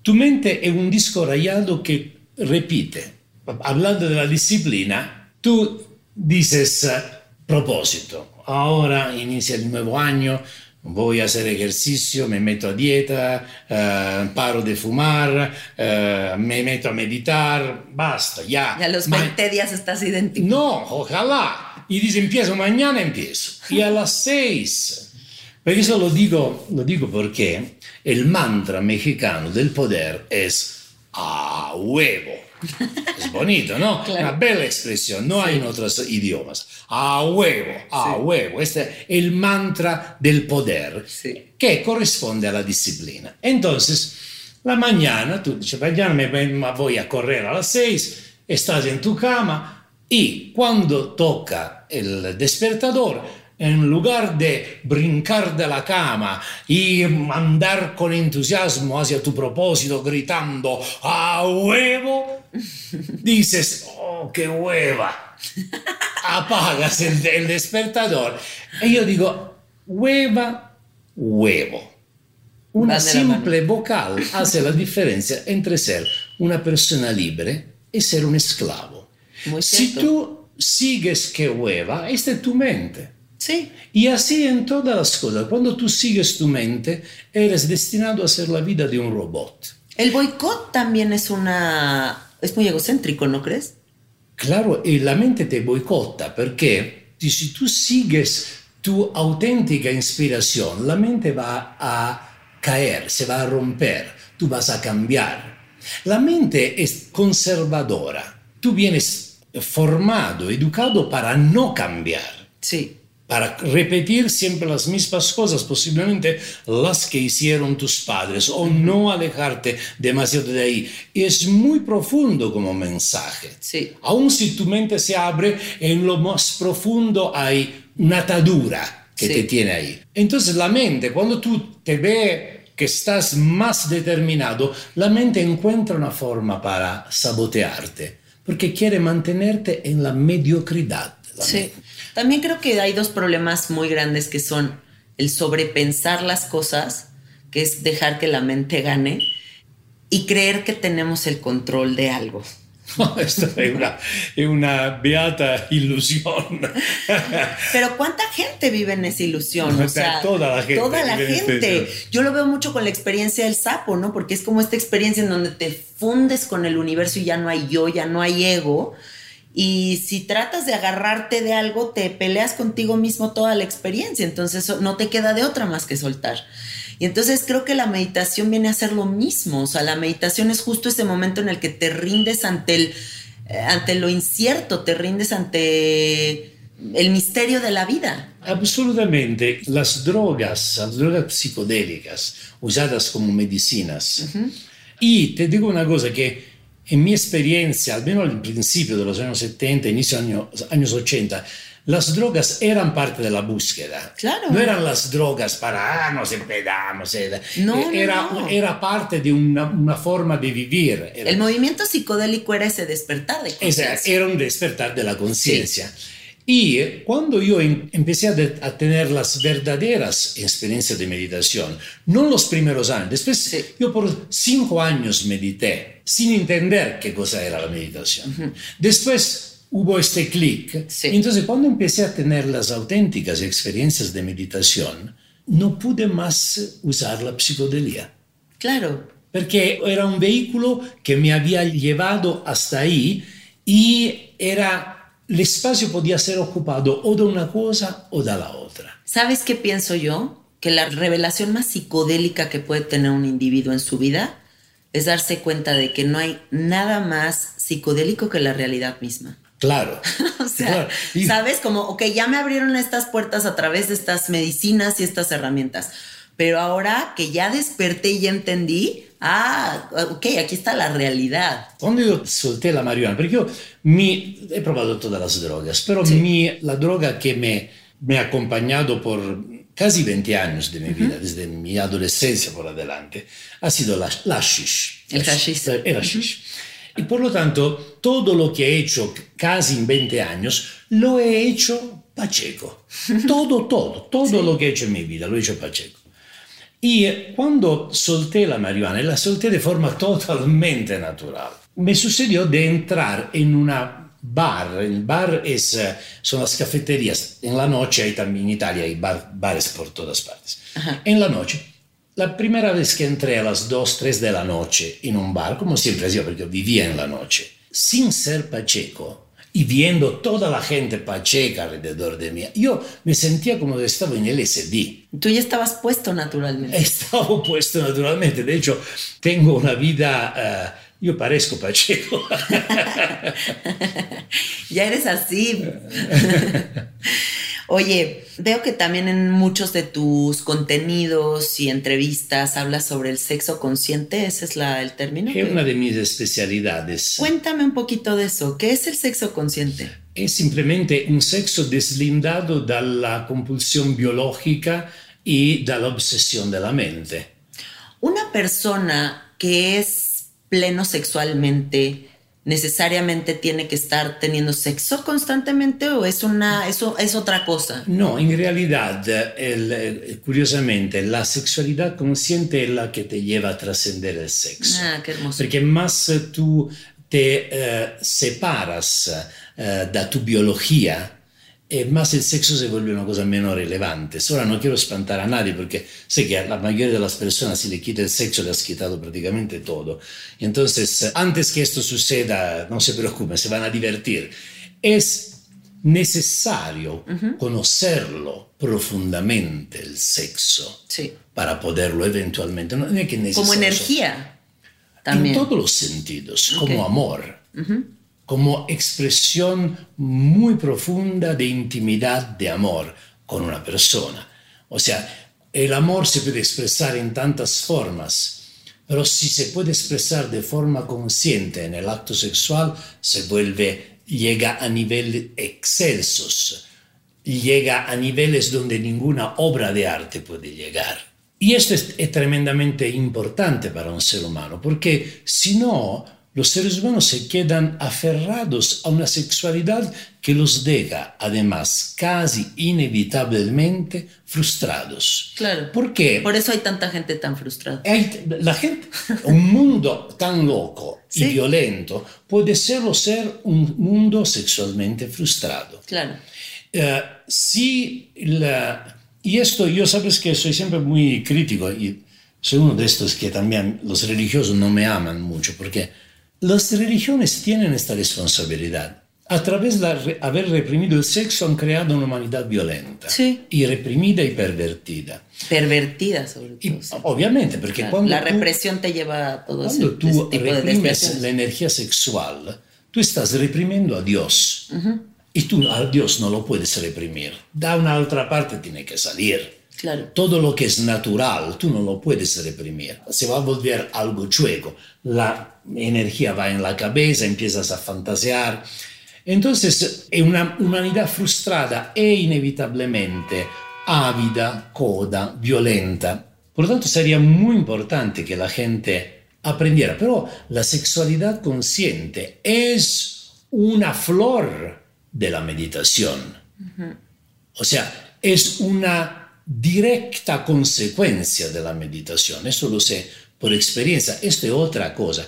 Tu mente es un disco rayado que repite. Hablando de la disciplina, tú dices, propósito, ahora inicia el nuevo año, voy a hacer ejercicio, me meto a dieta, uh, paro de fumar, uh, me meto a meditar, basta, ya. Ya los 20 días estás idéntico. No, ojalá. Y dice, empiezo mañana, empiezo. Y a las 6. Pero eso lo digo, lo digo porque el mantra mexicano del poder es a huevo. Es bonito, ¿no? Una bella expresión, no hay en otros idiomas. A huevo, a huevo. Este es el mantra del poder que corresponde a la disciplina. Entonces, la mañana, tú dices, mañana me voy a correr a las seis, estás en tu cama y cuando toca el despertador, en lugar de brincar de la cama y andar con entusiasmo hacia tu propósito gritando a huevo, dices, oh, qué hueva. Apagas el, despertador. Y yo digo, hueva, huevo. Una simple vocal hace la diferencia entre ser una persona libre y ser un esclavo. si tú sigues que hueva, esta es tu mente. Sí. Y así en todas las cosas. Cuando tú sigues tu mente, eres destinado a ser la vida de un robot. El boicot también es una... es muy egocéntrico, ¿no crees? Claro, y la mente te boicota porque si tú sigues tu auténtica inspiración, la mente va a caer, se va a romper, tú vas a cambiar. La mente es conservadora. Tú vienes formado, educado para no cambiar. Sí para repetir siempre las mismas cosas, posiblemente las que hicieron tus padres, o no alejarte demasiado de ahí. Y es muy profundo como mensaje. Sí. Aun si tu mente se abre, en lo más profundo hay una atadura que te tiene ahí. Entonces la mente, cuando tú te ve que estás más determinado, la mente encuentra una forma para sabotearte, porque quiere mantenerte en la mediocridad. sí. También creo que hay dos problemas muy grandes que son el sobrepensar las cosas, que es dejar que la mente gane, y creer que tenemos el control de algo. Esto es una, es una beata ilusión. Pero ¿cuánta gente vive en esa ilusión? O sea, toda la gente. Toda la gente. este- Yo lo veo mucho con la experiencia del sapo, ¿no? Porque es como esta experiencia en donde te fundes con el universo y ya no hay yo, ya no hay ego. Y si tratas de agarrarte de algo, te peleas contigo mismo toda la experiencia. Entonces no te queda de otra más que soltar. Y entonces creo que la meditación viene a ser lo mismo. O sea, la meditación es justo ese momento en el que te rindes ante el, eh, ante lo incierto, te rindes ante el misterio de la vida. Absolutamente. Las drogas, las drogas psicodélicas usadas como medicinas. Y te digo una cosa que en mi experiencia, al menos al principio de los años 70, inicio de los años 80, las drogas eran parte de la búsqueda. Claro. No eran las drogas para, ah, nos empedamos. Era, No, era, no. era parte de una, una forma de vivir. Era- El movimiento psicodélico era ese despertar de conciencia. era un despertar de la conciencia. Y eh, cuando yo em- empecé a, a tener las verdaderas experiencias de meditación, no los primeros años, después Sí. yo por cinco años medité sin entender qué cosa era la meditación. Después hubo este clic. Sí. Entonces cuando empecé a tener las auténticas experiencias de meditación, no pude más usar la psicodelia Claro. perché era un vehículo che mi había llevado hasta ahí y era l'espacio podía ser ocupado o da una cosa o da la otra. ¿Sabes qué pienso yo? Que la revelación más psicodélica que puede tener un individuo en su vida es darse cuenta de que no hay nada más psicodélico que la realidad misma. Claro. O sea, Claro. Y- ¿sabes? Como, ok, ya me abrieron estas puertas a través de estas medicinas y estas herramientas. Pero ahora que ya desperté y ya entendí, ah, ok, aquí está la realidad. Quando io solté la marijuana, perché io mi, he provato todas las drogas, pero mi- la droga que me, me ha acompañado por casi 20 años de mi vida, desde mi adolescencia por adelante, ha sido la, la hashish. El hashish. El hashish. Y por lo tanto, todo lo que he hecho casi en 20 años, lo he hecho Pacheco. Todo, todo, todo lo que he hecho en mi vida, lo he hecho Pacheco. Y cuando solté la marihuana, la solté de forma totalmente natural, me sucedió de entrar en una bar. El bar es, eh, son las cafeterías. En la noche hay también en Italia hay bar- bares por todas partes. En la noche, la primera vez que entré a las 2, 3 de la noche en un bar, como siempre hacía, porque vivía en la noche, sin ser pacheco y viendo toda la gente pacheca alrededor de mí, yo me sentía como que estaba en el SD. Tú ya estabas puesto naturalmente. Estaba puesto naturalmente, de hecho tengo una vida, eh, yo parezco Pacheco. Ya eres así. Oye, veo que también en muchos de tus contenidos y entrevistas hablas sobre el sexo consciente, ese es la, el término. Es una de mis especialidades. Cuéntame un poquito de eso. ¿Qué es el sexo consciente? È simplemente un sexo deslindato dalla compulsione biologica e dall'ossessione della mente. Una persona que es pleno sexualmente necesariamente tiene que estar teniendo sexo constantemente o es una eso es otra cosa. No, in realidad, el- el- curiosamente, la sexualidad consciente è la che ti lleva a trascendere il sexo. Ah, qué hermoso. Perché más tú te eh, separas eh, da tu biología, e más el sexo se vuelve una cosa menos relevante. Ahora no quiero espantar a nadie porque sé que a la mayoría de las personas si le quita el sexo le has quitado prácticamente todo. Entonces, eh, antes que esto suceda, no se preocupen, se van a divertir. Es necesario conocerlo profundamente el sexo Sí. para poderlo eventualmente. No es que Como energía también. En todos los sentidos, Ok. como amor, como expresión muy profunda de intimidad de amor con una persona. O sea, el amor se puede expresar en tantas formas, pero si se puede expresar de forma consciente en el acto sexual, se vuelve, llega a niveles excelsos, llega a niveles donde ninguna obra de arte puede llegar. Y esto es, es tremendamente importante para un ser humano, porque si no, los seres humanos se quedan aferrados a una sexualidad que los deja, además, casi inevitablemente frustrados. Claro. ¿Por qué? Por eso hay tanta gente tan frustrada. Hay- la gente, un mundo tan loco y Sí. violento puede solo ser un mundo sexualmente frustrado. Claro. Eh, si la- y esto, yo sabes que soy siempre muy crítico y soy uno de estos que también los religiosos no me aman mucho porque las religiones tienen esta responsabilidad. A través de re- haber reprimido el sexo han creado una humanidad violenta Sí. y reprimida y pervertida. Pervertida, sobre Y, todo. sí. obviamente, porque Claro, cuando la tú- represión te lleva a todo ese, cuando tú ese tipo de reprimes desviaciones. la energía sexual, tú estás reprimiendo a Dios. Y tú a Dios no lo puedes reprimir. Da una otra parte tiene que salir. Claro. Todo lo que es natural, tú no lo puedes reprimir. Se va a volver algo chueco. La energía va en la cabeza, empiezas a fantasear. Entonces, es una humanidad frustrada e inevitablemente ávida, coda, violenta. Por lo tanto, sería muy importante que la gente aprendiera. Pero la sexualidad consciente es una flor de la meditación. O sea, es una directa consecuencia de la meditación. Eso lo sé por experiencia. Esto es otra cosa.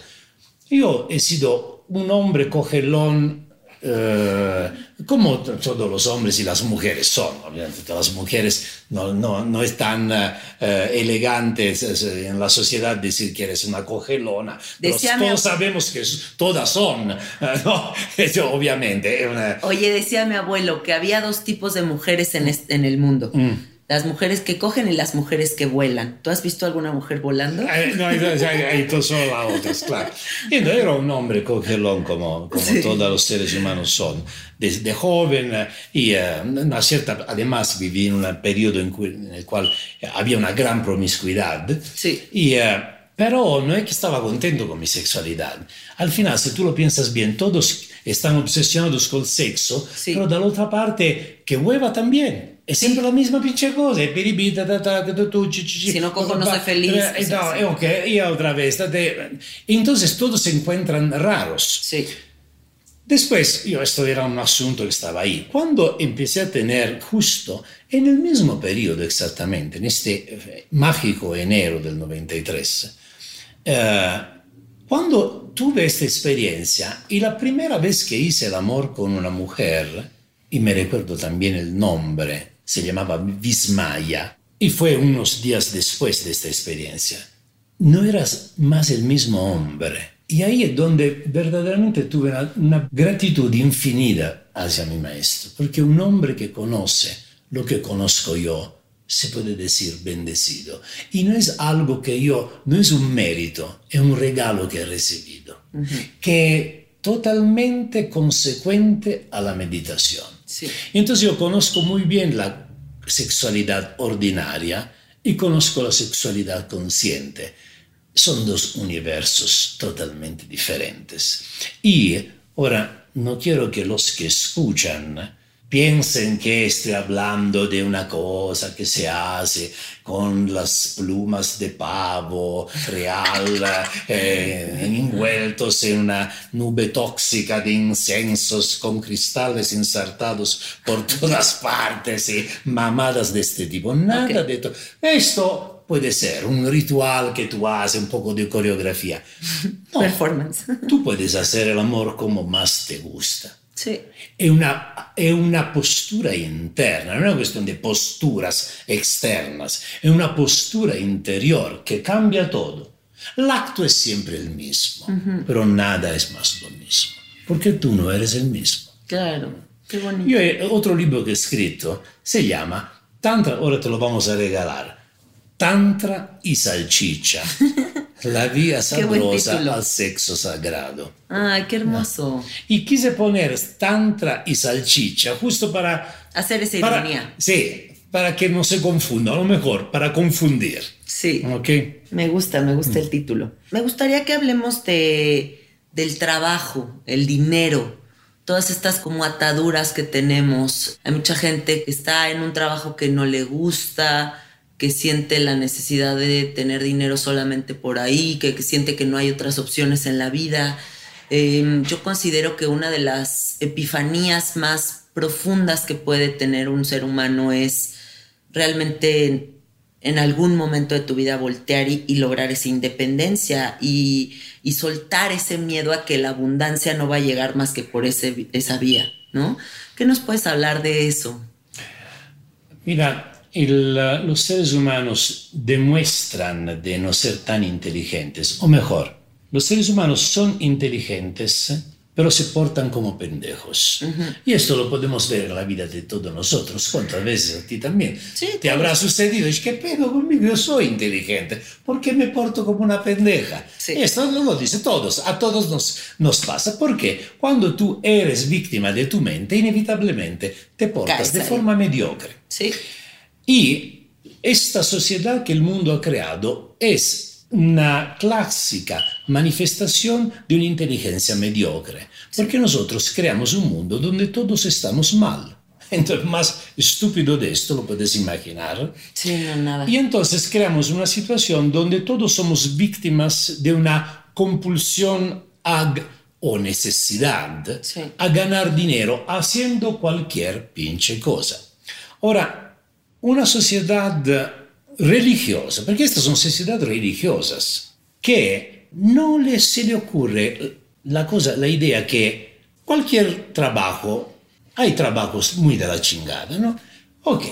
Yo he sido un hombre cogelón eh, como todos los hombres y las mujeres son. Obviamente las mujeres no, no, no es tan eh, elegante es- eh, en la sociedad decir que eres una cogelona. Pero Decía mi todos ab- sabemos que todas son. eh, ¿no? Eso, obviamente. una- Oye, decía mi abuelo que había dos tipos de mujeres en, este- en el mundo. Mm. Las mujeres que cogen y las mujeres que vuelan. ¿Tú has visto alguna mujer volando? Eh, no, hay, hay, hay las otras, claro. Y no, era un hombre cogelón como, como Sí. todos los seres humanos son. Desde joven y eh, una cierta, además viví en un periodo en, cui- en el cual había una gran promiscuidad. Sí. Y, eh, pero no es que estaba contento con mi sexualidad. Al final, si tú lo piensas bien, todos están obsesionados con el sexo, Sí. pero de la otra parte, que hueva también. Es siempre la misma pinche cosa, es piribí, ta, ta, ta, ta, ta, tu, chi, chi, chi. Si no cojo, no soy feliz. no, sí. eh, ok, y otra vez. ta, Entonces todos se encuentran raros. Sí. Después, yo, esto era un asunto que estaba ahí. Cuando empecé a tener justo en el mismo periodo exactamente, en este eh, mágico enero del 93, eh, cuando tuve esta experiencia y la primera vez que hice el amor con una mujer, y me recuerdo también el nombre, se llamaba Vismaya, y fue unos días después de esta experiencia, no eras más el mismo hombre. Y ahí es donde verdaderamente tuve una, una gratitud infinita hacia mi maestro, porque un hombre que conoce lo que conozco yo, se puede decir bendecido. Y no es algo que yo, no es un mérito, es un regalo que he recibido, que es totalmente consecuente a la meditación. Entonces yo conozco muy bien la sexualidad ordinaria y conozco la sexualidad consciente. Son dos universos totalmente diferentes. Y ahora no quiero que los que escuchan piensen que estoy hablando de una cosa que se hace con las plumas de pavo real eh, envueltos en una nube tóxica de incensos con cristales insertados por todas partes y mamadas de este tipo. Nada Ok. de todo. Esto puede ser un ritual que tú haces, un poco de coreografía. No, Performance. tú puedes hacer el amor como más te gusta. Sí. È una, è una postura interna, non è una questione di posturas externas, è una postura interior que cambia todo. L'acto es siempre el mismo, pero nada es más lo mismo, porque tú no eres el mismo. Claro. Qué bonito. Io he- otro libro que he escrito se llama Tantra, ahora te lo vamos a regalar, Tantra y Salchicha, la vía sabrosa al sexo sagrado. Ay, qué hermoso. Y quise poner Tantra y Salchicha justo para Hacer esa para- ironía. sí, para que no se confunda, a lo mejor para confundir. Sí. ¿Ok? Me gusta, me gusta el título. Me gustaría que hablemos de, del trabajo, el dinero, todas estas como ataduras que tenemos. Hay mucha gente que está en un trabajo que no le gusta, que siente la necesidad de tener dinero solamente por ahí, que, siente que no hay otras opciones en la vida. Eh, yo considero que una de las epifanías más profundas que puede tener un ser humano es realmente en algún momento de tu vida voltear y, lograr esa independencia y, soltar ese miedo a que la abundancia no va a llegar más que por ese, esa vía, ¿no? ¿Qué nos puedes hablar de eso? Mira, los seres humanos demuestran de no ser tan inteligentes, o mejor, los seres humanos son inteligentes pero se portan como pendejos. Y esto lo podemos ver en la vida de todos nosotros, cuántas veces a ti también. Te habrá sucedido, es que pedo conmigo, yo soy inteligente, ¿por qué me porto como una pendeja? Esto no lo dice todos, a todos nos, nos pasa, porque cuando tú eres víctima de tu mente, inevitablemente te portas de forma mediocre. Y esta sociedad que el mundo ha creado es una clásica manifestación de una inteligencia mediocre, porque nosotros creamos un mundo donde todos estamos mal. Entonces, más estúpido de esto lo puedes imaginar. Sí, no, nada. Y entonces creamos una situación donde todos somos víctimas de una compulsión o necesidad a ganar dinero haciendo cualquier pinche cosa. Ahora, una sociedad religiosa, porque estas son sociedades religiosas, que no les se le ocurre la, cosa, la idea que cualquier trabajo, hay trabajos muy de la chingada, ¿no? Ok,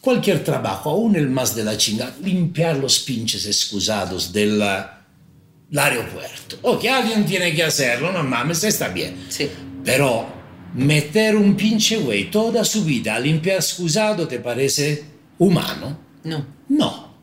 cualquier trabajo, aún el más de la chingada, limpiar los pinches excusados del aeropuerto. Ok, alguien tiene que hacerlo, no mames, está bien. Sí. Pero meter un pinche güey toda su vida a limpiar excusado, ¿te parece humano? No. No.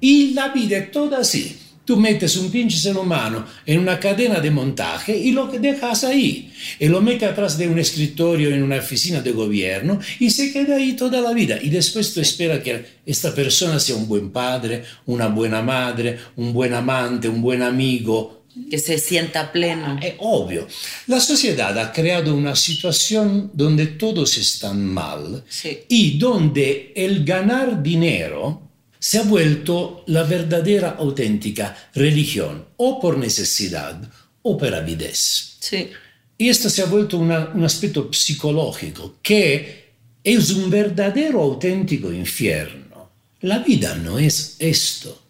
Y la vida es toda así. Tú metes un pinche ser humano en una cadena de montaje y lo dejas ahí. Y lo metes atrás de un escritorio en una oficina de gobierno y se queda ahí toda la vida. Y después tú esperas que esta persona sea un buen padre, una buena madre, un buen amante, un buen amigo. Que se sienta pleno. Es obvio. La sociedad ha creado una situación donde todos están mal y donde el ganar dinero se ha vuelto la verdadera auténtica religión, o por necesidad o por avidez. Sí. Y esto se ha vuelto un aspecto psicológico que es un verdadero auténtico infierno. La vida no es esto.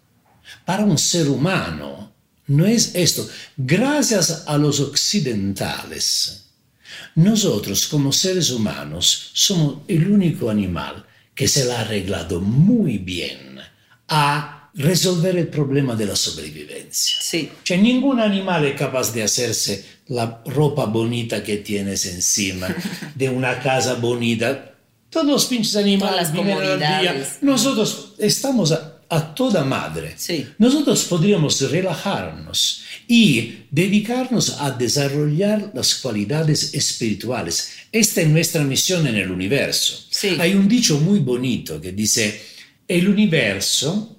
Para un ser humano no es esto. Gracias a los occidentales, nosotros como seres humanos somos el único animal que se la ha arreglado muy bien a resolver el problema de la sobrevivencia. Sí. Cioè, ningún animal es capaz de hacerse la ropa bonita que tienes encima, de una casa bonita. Todos los pinches animales viven al día. Nosotros estamos a, toda madre. Sí. Nosotros podríamos relajarnos y dedicarnos a desarrollar las cualidades espirituales. Esta es nuestra misión en el universo. Sí. Hay un dicho muy bonito que dice, el universo,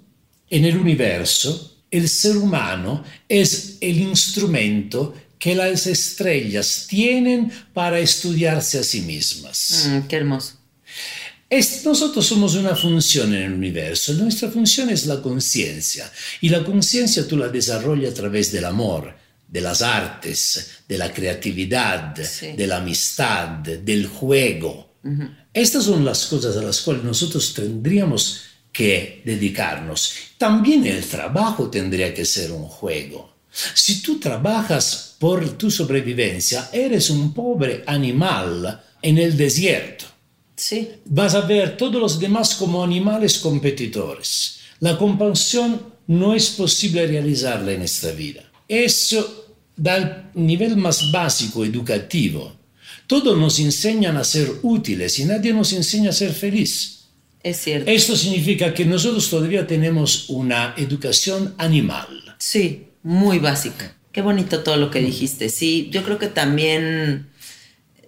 en el universo, el ser humano es el instrumento que las estrellas tienen para estudiarse a sí mismas. Mm, qué hermoso. Es, nosotros somos una función en el universo. Nuestra función es la conciencia. Y la conciencia tú la desarrollas a través del amor, de las artes, de la creatividad, sí. de la amistad, del juego. Uh -huh. Estas son las cosas a las cuales nosotros tendríamos que dedicarnos. También el trabajo tendría que ser un juego. Si tú trabajas por tu sobrevivencia, eres un pobre animal en el desierto. Sí. Vas a ver todos los demás como animales competidores. La compasión no es posible realizarla en esta vida. Eso da nivel más básico educativo. Todos nos enseñan a ser útiles y nadie nos enseña a ser feliz. Es cierto. Esto significa que nosotros todavía tenemos una educación animal. Sí, muy básica. Qué bonito todo lo que dijiste. Sí, yo creo que también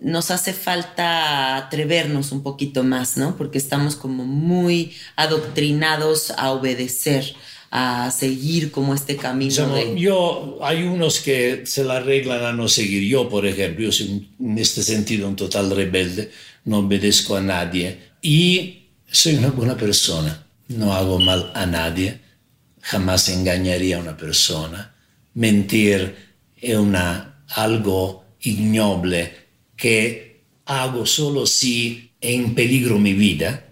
nos hace falta atrevernos un poquito más, ¿no? Porque estamos como muy adoctrinados a obedecer, a seguir como este camino. De... Yo, hay unos que se la arreglan a no seguir. Yo, por ejemplo, yo soy en este sentido un total rebelde, no obedezco a nadie. Y soy una buena persona, no hago mal a nadie, jamás engañaría a una persona. Mentir es una algo ignoble que hago solo si in peligro mi vida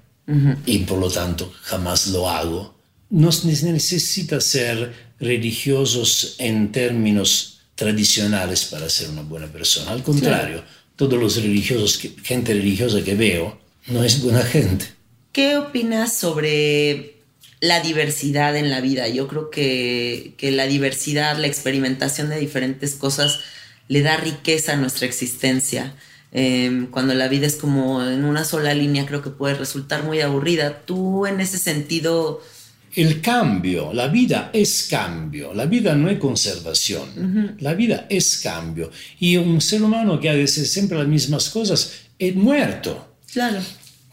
y por lo tanto jamás lo hago. No necesita ser religiosos en términos tradicionales para ser una buena persona. Al contrario, todos los religiosos, gente religiosa que veo, no es buena gente. ¿Qué opinas sobre la diversidad en la vida? Yo creo que, que la diversidad, la experimentación de diferentes cosas le da riqueza a nuestra existencia. Em, cuando la vida es como en una sola línea, creo que puede resultar muy aburrida. Tú en ese sentido... El cambio, la vida es cambio, la vida no es conservación, la vida es cambio. Y un ser humano que hace siempre las mismas cosas es muerto. Claro.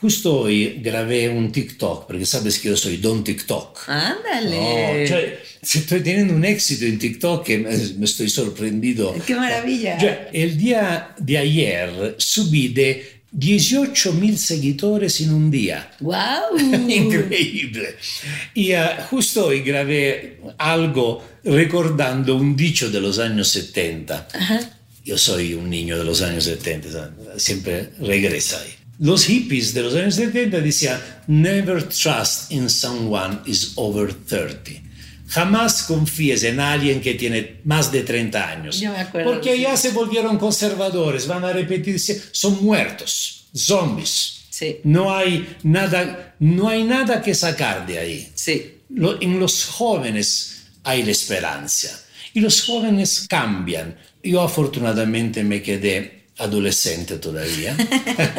Justo hoy grabé un TikTok, porque sabes que yo soy don TikTok. Ándale. cioè, estoy teniendo un éxito en TikTok que me estoy sorprendido. ¡Qué maravilla! Cioè, el día de ayer subí de 18 mil seguidores en un día. ¡Wow! Increíble. Y uh, justo hoy grabé algo recordando un dicho de los años 70. Ajá. Yo soy un niño de los años 70, siempre regresa ahí. Los hippies de los años 70 decían, never trust in someone is over 30. Jamás confíes en alguien que tiene más de 30 años. Yo me acuerdo, porque ya se volvieron conservadores, van a repetirse, son muertos, zombies. Sí. No hay nada, no hay nada que sacar de ahí. Sí. Lo- en los jóvenes hay la esperanza y los jóvenes cambian. Yo afortunadamente me quedé adolescente todavía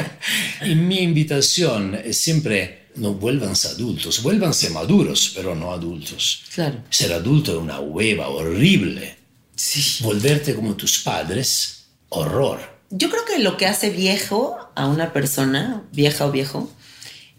y mi invitación es siempre no vuélvanse adultos, vuélvanse maduros, pero no adultos. Claro. Ser adulto es una hueva horrible. Sí. Volverte como tus padres, horror. Yo creo que lo que hace viejo a una persona, vieja o viejo,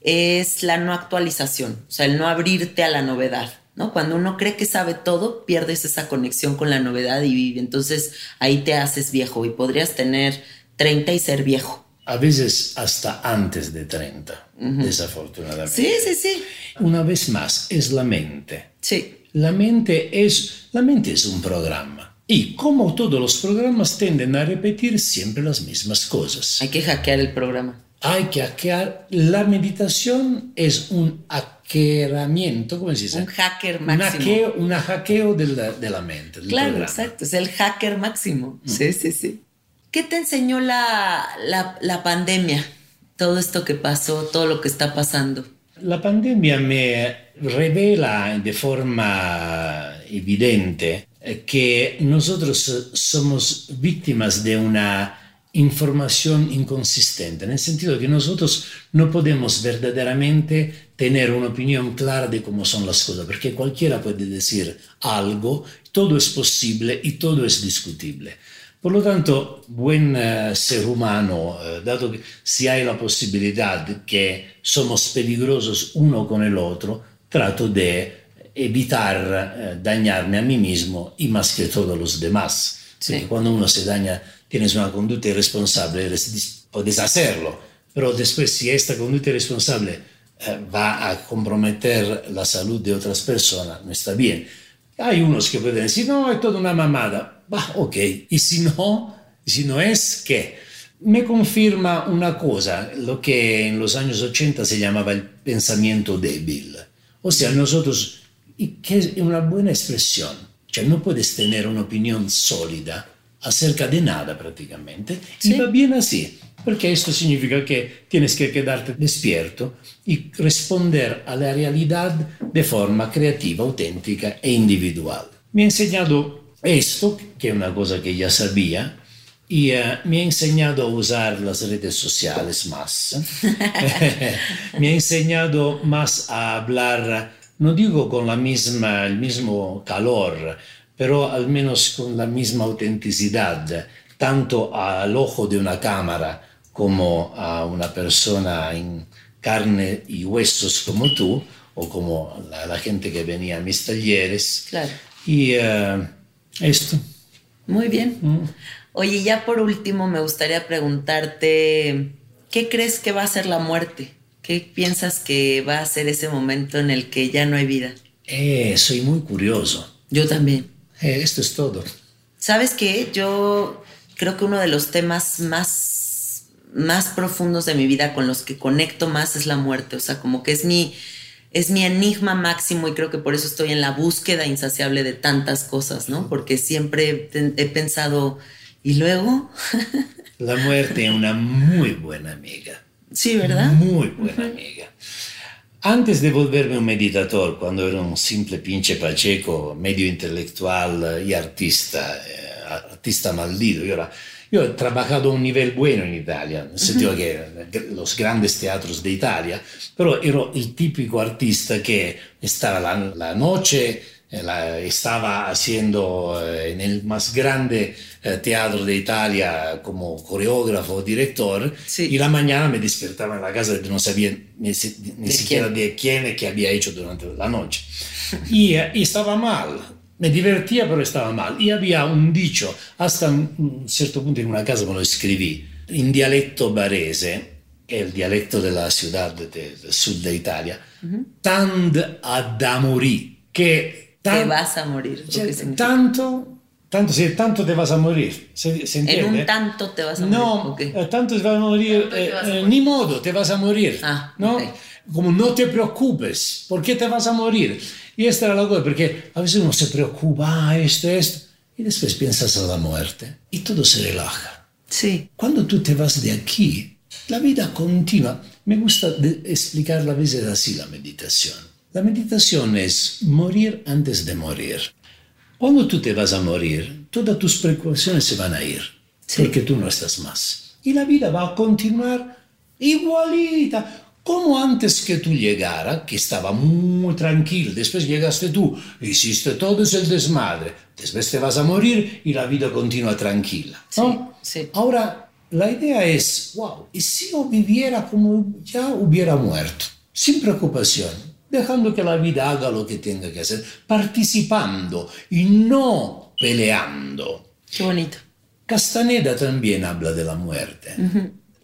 es la no actualización, o sea, el no abrirte a la novedad, ¿no? Cuando uno cree que sabe todo, pierdes esa conexión con la novedad y entonces ahí te haces viejo y podrías tener 30 y ser viejo. A veces hasta antes de 30, desafortunadamente. Sí, sí, sí. Una vez más, es la mente. Sí, La mente es, la mente es un programa. Y como todos los programas tienden a repetir siempre las mismas cosas. hay que hackear el programa. Hay que hackear. La meditación es un hackeamiento, ¿cómo se dice? Un hacker Un máximo. hackeo, un hackeo de la, de la mente. Claro, programa. exacto, es el hacker máximo. Sí, sí, sí. ¿Qué te enseñó la, la, la pandemia? Todo esto que pasó, todo lo que está pasando. La pandemia me revela de forma evidente eh, que nosotros somos víctimas de una información inconsistente, en el sentido que nosotros no podemos verdaderamente tener una opinión clara de cómo son las cosas, porque cualquiera puede decir algo, todo es posible y todo es discutible. Por lo tanto, buen eh, ser humano, eh, dado que si hay la posibilidad que somos peligrosos uno con el otro, trato de evitar eh, dañarme a mí mismo y más que todos los demás. Sí. Cuando uno se daña, tienes una conducta irresponsable, puedes hacerlo, pero después si esta conducta irresponsable eh, va a comprometer la salud de otras personas, no está bien. Hay unos que pueden decir, no, es toda una mamada. Va, ok. Y si no, si no es, ¿qué? Me confirma una cosa, lo que en los años 80 se llamaba el pensamiento débil. O sea, nosotros, que es una buena expresión, cioè no puedes tener una opinión sólida acerca de nada prácticamente. Sí. Y va bien así, porque esto significa que tienes que quedarte despierto y responder a la realidad de forma creativa, auténtica e individual. Me ha enseñado esto, que es una cosa que ya sabía, y eh, me ha enseñado a usar las redes sociales más. me ha enseñado más a hablar, no digo con la misma, el mismo calor, pero al menos con la misma autenticidad, tanto al ojo de una cámara como a una persona en carne y huesos como tú, o como la, la gente que venía a mis talleres. Claro. Y eh, esto. Muy bien. Oye, ya por último me gustaría preguntarte, ¿qué crees que va a ser la muerte? ¿Qué piensas que va a ser ese momento en el que ya no hay vida? Eh, soy muy curioso. Yo también. Eh, esto es todo. ¿Sabes qué? Yo creo que uno de los temas más, más profundos de mi vida con los que conecto más es la muerte. O sea, como que es mi, es mi enigma máximo y creo que por eso estoy en la búsqueda insaciable de tantas cosas, ¿no? Porque siempre he pensado, ¿y luego? la muerte es una muy buena amiga. Sí, ¿verdad? Muy buena amiga. Antes de volverme un meditador, cuando era un simple pinche pacheco, medio intelectual y artista, eh, artista maldito, yo, era, yo, he trabajado a un nivel bueno en Italia, en el sentido que los grandes teatros de Italia, pero era el típico artista que estaba la, la noche estaba haciendo eh, en el más grande eh, teatro de Italia como coreógrafo o director y la mañana me despertaba en la casa y no sabía ni, siquiera de quién es que había hecho durante la noche. y, eh, y, estaba mal, me divertía pero estaba mal. Y había un dicho, hasta un cierto punto en una casa me lo escribí, en dialecto barese, que es el dialecto de la ciudad del de, sur de Italia, tand ad amori, te vas a morir. tanto, tanto, sí, tanto te vas a morir. ¿Se, en un tanto te vas a morir. No, eh, tanto te vas a morir, eh, eh, ni modo, te vas a morir. Ah, ¿no? Como no te preocupes, porque te vas a morir. Y esta era la cosa, porque a veces uno se preocupa, ah, esto, esto, y después piensas a la muerte y todo se relaja. Sí. Cuando tú te vas de aquí, la vida continúa. Me gusta explicarla a veces así la meditación. La meditación es morir antes de morir. Cuando tú te vas a morir, todas tus preocupaciones se van a ir, porque tú no estás más. Y la vida va a continuar igualita, como antes que tú llegara, que estaba muy tranquilo, después llegaste tú, hiciste todo el desmadre, después te vas a morir y la vida continúa tranquila. Ahora, la idea es, wow, ¿y si yo viviera como ya hubiera muerto? Sin preocupación, dejando que la vida haga lo que tenga que hacer, participando y no peleando. Qué bonito. Castaneda también habla de la muerte.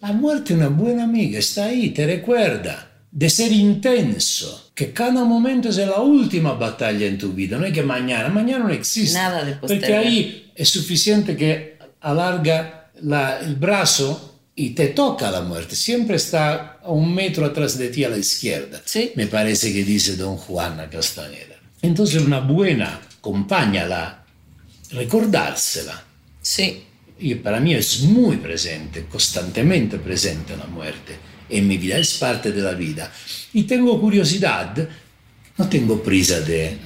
La muerte es una buena amiga, está ahí, te recuerda de ser intenso, que cada momento es la última batalla en tu vida, no es que mañana, mañana no existe. Nada de Porque ahí es suficiente que alarga la, el brazo y te toca la muerte, siempre está a un metro atrás de ti a la izquierda. ¿Sí? Me parece que dice don Juan Castaneda. Entonces una buena compañía, la recordársela. Sí. Y para mí es muy presente, constantemente presente la muerte en mi vida, es parte de la vida. Y tengo curiosidad, no tengo prisa de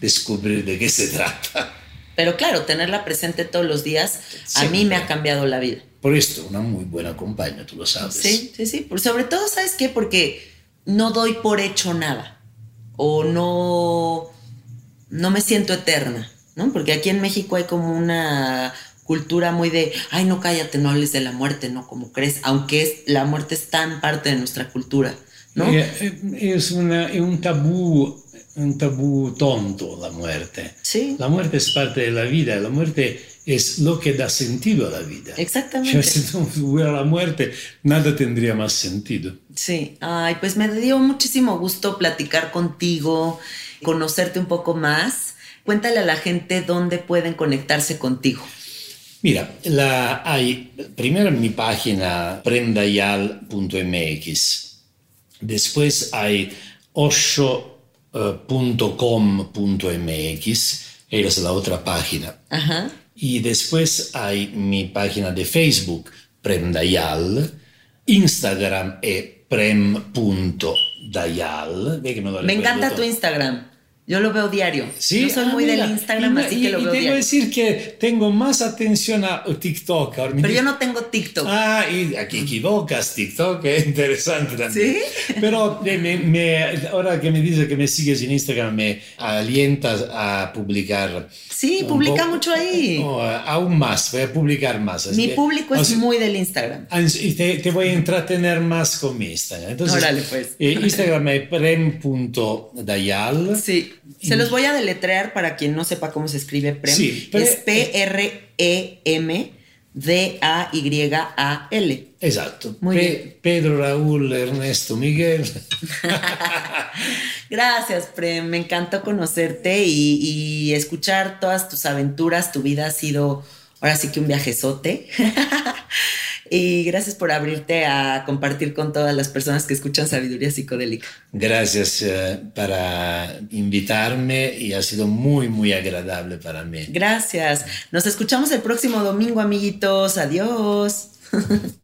descubrir de qué se trata. Pero claro, tenerla presente todos los días a mí me ha cambiado la vida. Por esto, una muy buena compañía, tú lo sabes. Sí, sí, sí. sobre todo, ¿sabes qué? Porque no doy por hecho nada. O no, no me siento eterna, ¿no? Porque aquí en México hay como una cultura muy de, ay, no cállate, no hables de la muerte, ¿no? Como crees, aunque es, la muerte es tan parte de nuestra cultura, ¿no? Eh, eh, es, una, es un tabú un tabú tonto la muerte. Sí. La muerte es parte de la vida, la muerte es lo que da sentido a la vida. Exactamente. si no hubiera la muerte, nada tendría más sentido. Sí, ay, pues me dio muchísimo gusto platicar contigo, conocerte un poco más. Cuéntale a la gente dónde pueden conectarse contigo. Mira, la, hay primero en mi página prendayal.mx, después hay osho.com.mx, es la otra página. Ajá. Y después hay mi página de Facebook, Premdayal, Instagram es prem.dayal. Me encanta tu Instagram. Yo lo veo diario. ¿Sí? Yo soy ah, muy del Instagram, así que lo veo y que decir que tengo más atención a TikTok. Pero yo no tengo TikTok. Ah, y aquí equivocas, TikTok es interesante también. ¿Sí? Pero me, ahora que me dices que me sigues en Instagram, me alientas a publicar. Sí, publica mucho ahí. aún más, voy a publicar más. Mi público es muy del Instagram. Ah, y te, te, voy a entretener más con mi Instagram. Entonces, Órale, pues. Eh, Instagram es prem.dayal. Sí. Se los voy a deletrear para quien no sepa cómo se escribe PREM. es P-R-E-M D-A-Y-A-L. Exacto. Muy Pe- bien. Pedro, Raúl, Ernesto, Miguel. Gracias, Prem. Me encantó conocerte y, y escuchar todas tus aventuras. Tu vida ha sido ahora sí que un viajezote. y gracias por abrirte a compartir con todas las personas que escuchan Sabiduría Psicodélica. Gracias eh, para invitarme y ha sido muy, muy agradable para mí. Gracias. Nos escuchamos el próximo domingo, amiguitos. Adiós.